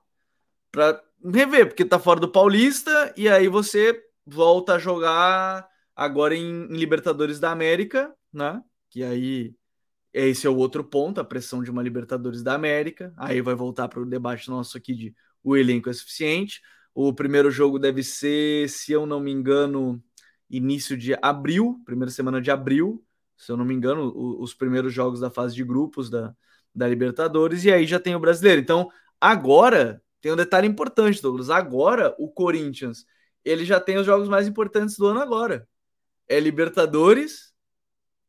rever, porque tá fora do Paulista e aí você volta a jogar agora em, em, Libertadores da América, né? Que aí esse é o outro ponto, a pressão de uma Libertadores da América. Aí vai voltar para o debate nosso aqui de o elenco é suficiente. O primeiro jogo deve ser, se eu não me engano, início de abril, primeira semana de abril, se eu não me engano, os primeiros jogos da fase de grupos da, da Libertadores, e aí já tem o brasileiro. Então, agora tem um detalhe importante, Douglas. Agora o Corinthians ele já tem os jogos mais importantes do ano agora. É Libertadores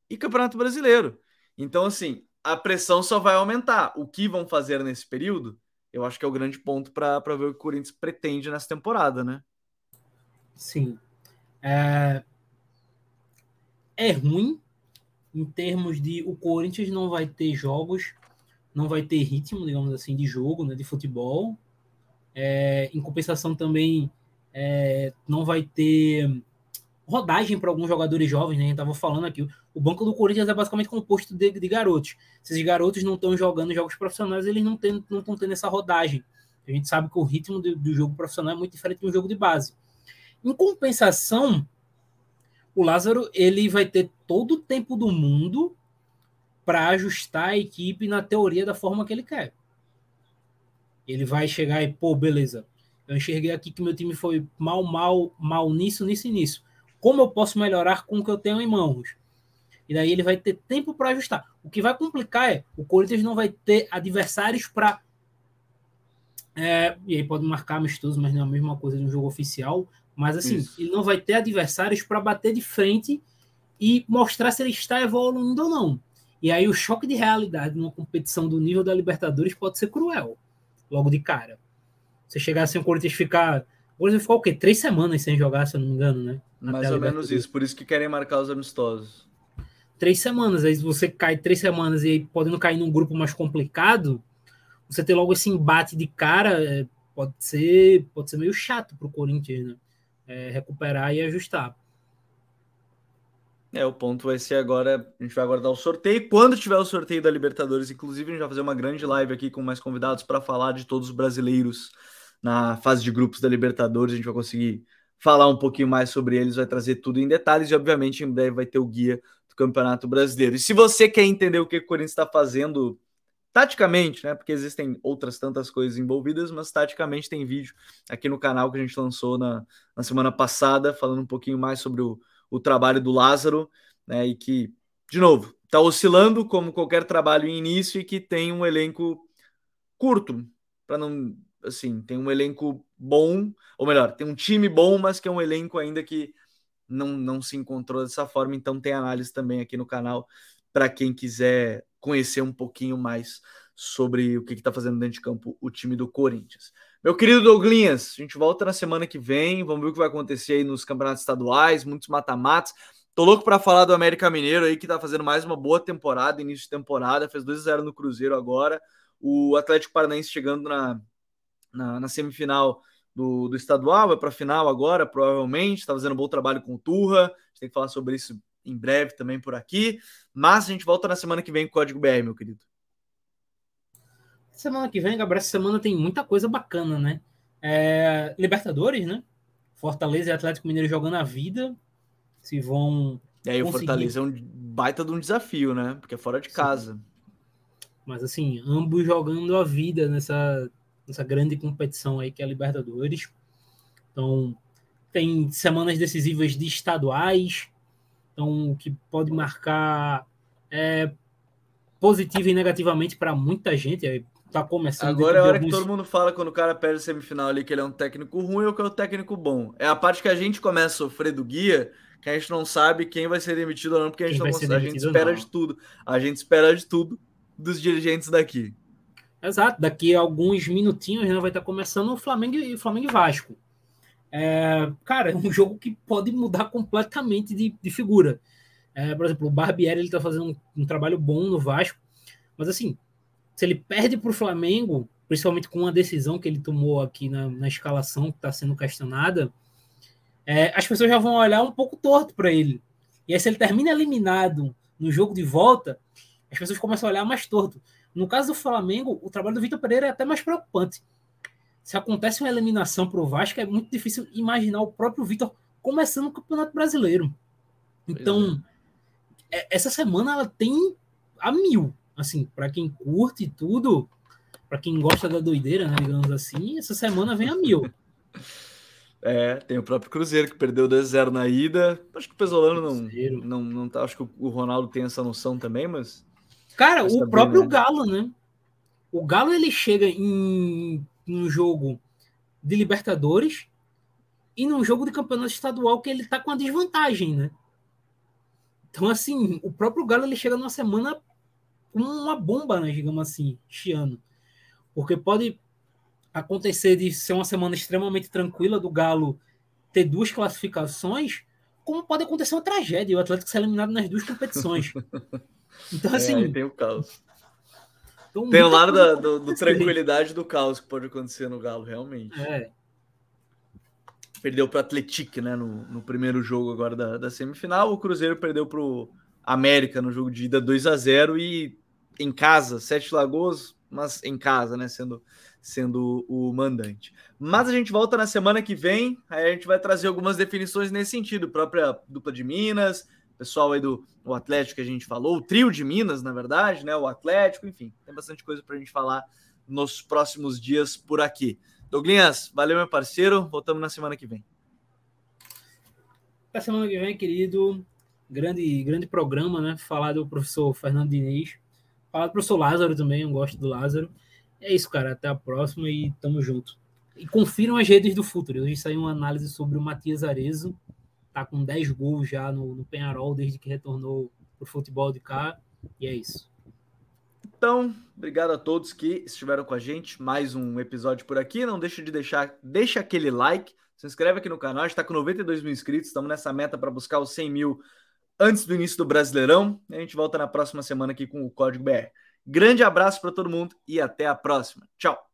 e Campeonato Brasileiro. Então, assim, a pressão só vai aumentar. O que vão fazer nesse período? Eu acho que é o grande ponto para ver o que o Corinthians pretende nessa temporada, né? Sim. É, é ruim em termos de o Corinthians não vai ter jogos, não vai ter ritmo, digamos assim, de jogo, né, de futebol. É, em compensação também é, não vai ter rodagem para alguns jogadores jovens, né? A gente tava falando aqui, o banco do Corinthians é basicamente composto de, de garotos. Se esses garotos não estão jogando jogos profissionais, eles não estão tendo essa rodagem. A gente sabe que o ritmo do, do jogo profissional é muito diferente um jogo de base. Em compensação, o Lázaro ele vai ter todo o tempo do mundo para ajustar a equipe na teoria da forma que ele quer. Ele vai chegar e, pô, beleza. Eu enxerguei aqui que meu time foi mal, mal, mal nisso, nisso e nisso. Como eu posso melhorar com o que eu tenho em mãos? E daí ele vai ter tempo para ajustar. O que vai complicar é o Corinthians não vai ter adversários para. É, e aí pode marcar amistoso, mas não é a mesma coisa de um jogo oficial. Mas assim, Isso. ele não vai ter adversários para bater de frente e mostrar se ele está evoluindo ou não. E aí o choque de realidade numa competição do nível da Libertadores pode ser cruel, logo de cara. Você chegar assim, o Corinthians ficar. O Corinthians ficou o quê? Três semanas sem jogar, se eu não me engano, né? Mais ou menos isso, por isso que querem marcar os amistosos. Três semanas, aí você cai três semanas e aí podendo cair num grupo mais complicado, você ter logo esse embate de cara é, pode ser, pode ser meio chato para o Corinthians, né? É, recuperar e ajustar. É, o ponto vai ser agora, a gente vai aguardar o sorteio. Quando tiver o sorteio da Libertadores, inclusive, a gente vai fazer uma grande live aqui com mais convidados para falar de todos os brasileiros na fase de grupos da Libertadores. A gente vai conseguir falar um pouquinho mais sobre eles, vai trazer tudo em detalhes e, obviamente, em breve vai ter o guia do Campeonato Brasileiro. E se você quer entender o que o Corinthians está fazendo taticamente, né? Porque existem outras tantas coisas envolvidas, mas taticamente tem vídeo aqui no canal que a gente lançou na, na semana passada, falando um pouquinho mais sobre o, o trabalho do Lázaro, né? E que, de novo, está oscilando como qualquer trabalho em início e que tem um elenco curto, para não assim, tem um elenco bom, ou melhor, tem um time bom, mas que é um elenco ainda que não, não se encontrou dessa forma, então tem análise também aqui no canal para quem quiser conhecer um pouquinho mais sobre o que está fazendo dentro de campo o time do Corinthians. Meu querido Douglinhas, a gente volta na semana que vem, vamos ver o que vai acontecer aí nos campeonatos estaduais, muitos mata-matas. Tô louco para falar do América Mineiro aí, que tá fazendo mais uma boa temporada, início de temporada, fez 2-0 no Cruzeiro agora. O Atlético Paranaense chegando na, na, na semifinal do, do estadual, vai para a final agora, provavelmente. Está fazendo um bom trabalho com o Turra. A gente tem que falar sobre isso em breve também por aqui. Mas a gente volta na semana que vem com o Código BR, meu querido. Semana que vem, Gabriel, essa semana tem muita coisa bacana, né? É, Libertadores, né? Fortaleza e Atlético Mineiro jogando a vida. Se vão. E aí, conseguir... o Fortaleza é um baita de um desafio, né? Porque é fora de Sim. casa. Mas assim, ambos jogando a vida nessa nessa grande competição aí que é a Libertadores. Então, tem semanas decisivas de estaduais, então que pode marcar é, positivo e negativamente para muita gente. Tá começando. Agora é a hora alguns... que todo mundo fala quando o cara perde a semifinal ali que ele é um técnico ruim ou que é um técnico bom. É a parte que a gente começa a sofrer do guia, que a gente não sabe quem vai ser demitido ou não, porque a gente, não consegue, a gente espera não. de tudo. A gente espera de tudo dos dirigentes daqui. Exato, daqui a alguns minutinhos né, vai estar começando o Flamengo e Flamengo e Vasco. É, cara, é um jogo que pode mudar completamente de, de figura. É, por exemplo, o Barbieri ele está fazendo um, um, trabalho bom no Vasco, mas assim, se ele perde para o Flamengo, principalmente com uma decisão que ele tomou aqui na, na escalação que está sendo questionada, é, as pessoas já vão olhar um pouco torto para ele. E aí, se ele termina eliminado no jogo de volta, as pessoas começam a olhar mais torto. No caso do Flamengo, o trabalho do Vitor Pereira é até mais preocupante. Se acontece uma eliminação para o Vasco, é muito difícil imaginar o próprio Vitor começando o Campeonato Brasileiro. Então, é. essa semana ela tem a mil. Assim, para quem curte tudo, para quem gosta da doideira, né, digamos assim, essa semana vem a mil. É, tem o próprio Cruzeiro que perdeu 2-0 na ida. Acho que o Pesolano não, não, não tá. Acho que o Ronaldo tem essa noção também, mas Cara, o próprio né? Galo, né? O Galo ele chega em um jogo de Libertadores e num jogo de campeonato estadual que ele tá com a desvantagem, né? Então, assim, o próprio Galo ele chega numa semana com uma bomba, né, digamos assim, chiano. Porque pode acontecer de ser uma semana extremamente tranquila do Galo ter duas classificações, como pode acontecer uma tragédia, o Atlético ser eliminado nas duas competições. Então, é, assim. tem o caos. Então, tem o lado da, do, do tranquilidade do caos que pode acontecer no Galo, realmente. É. perdeu para o Atlético, né, no, no, primeiro jogo agora da, da semifinal. O Cruzeiro perdeu para o América no jogo de ida 2 a 0 e em casa, Sete Lagoas, mas em casa, né, sendo, sendo o mandante. Mas a gente volta na semana que vem, aí a gente vai trazer algumas definições nesse sentido, própria dupla de Minas, pessoal aí do o Atlético que a gente falou, o trio de Minas, na verdade, né, o Atlético, enfim, tem bastante coisa para a gente falar nos próximos dias por aqui. Douglas, valeu, meu parceiro. Voltamos na semana que vem. Na semana que vem, querido, grande, grande programa, né? Falar do professor Fernando Diniz. Falar do professor Lázaro também, eu gosto do Lázaro. É isso, cara. Até a próxima e tamo junto. E confiram as redes do Futuro. Hoje saiu uma análise sobre o Matias Arezo. Tá com 10 gols já no, no Penharol desde que retornou pro futebol de cá. E é isso. Então, obrigado a todos que estiveram com a gente. Mais um episódio por aqui. Não deixa de deixar, deixa aquele like, se inscreve aqui no canal. A gente está com 92 mil inscritos, estamos nessa meta para buscar os 100 mil antes do início do Brasileirão. A gente volta na próxima semana aqui com o Código BR. Grande abraço para todo mundo e até a próxima. Tchau.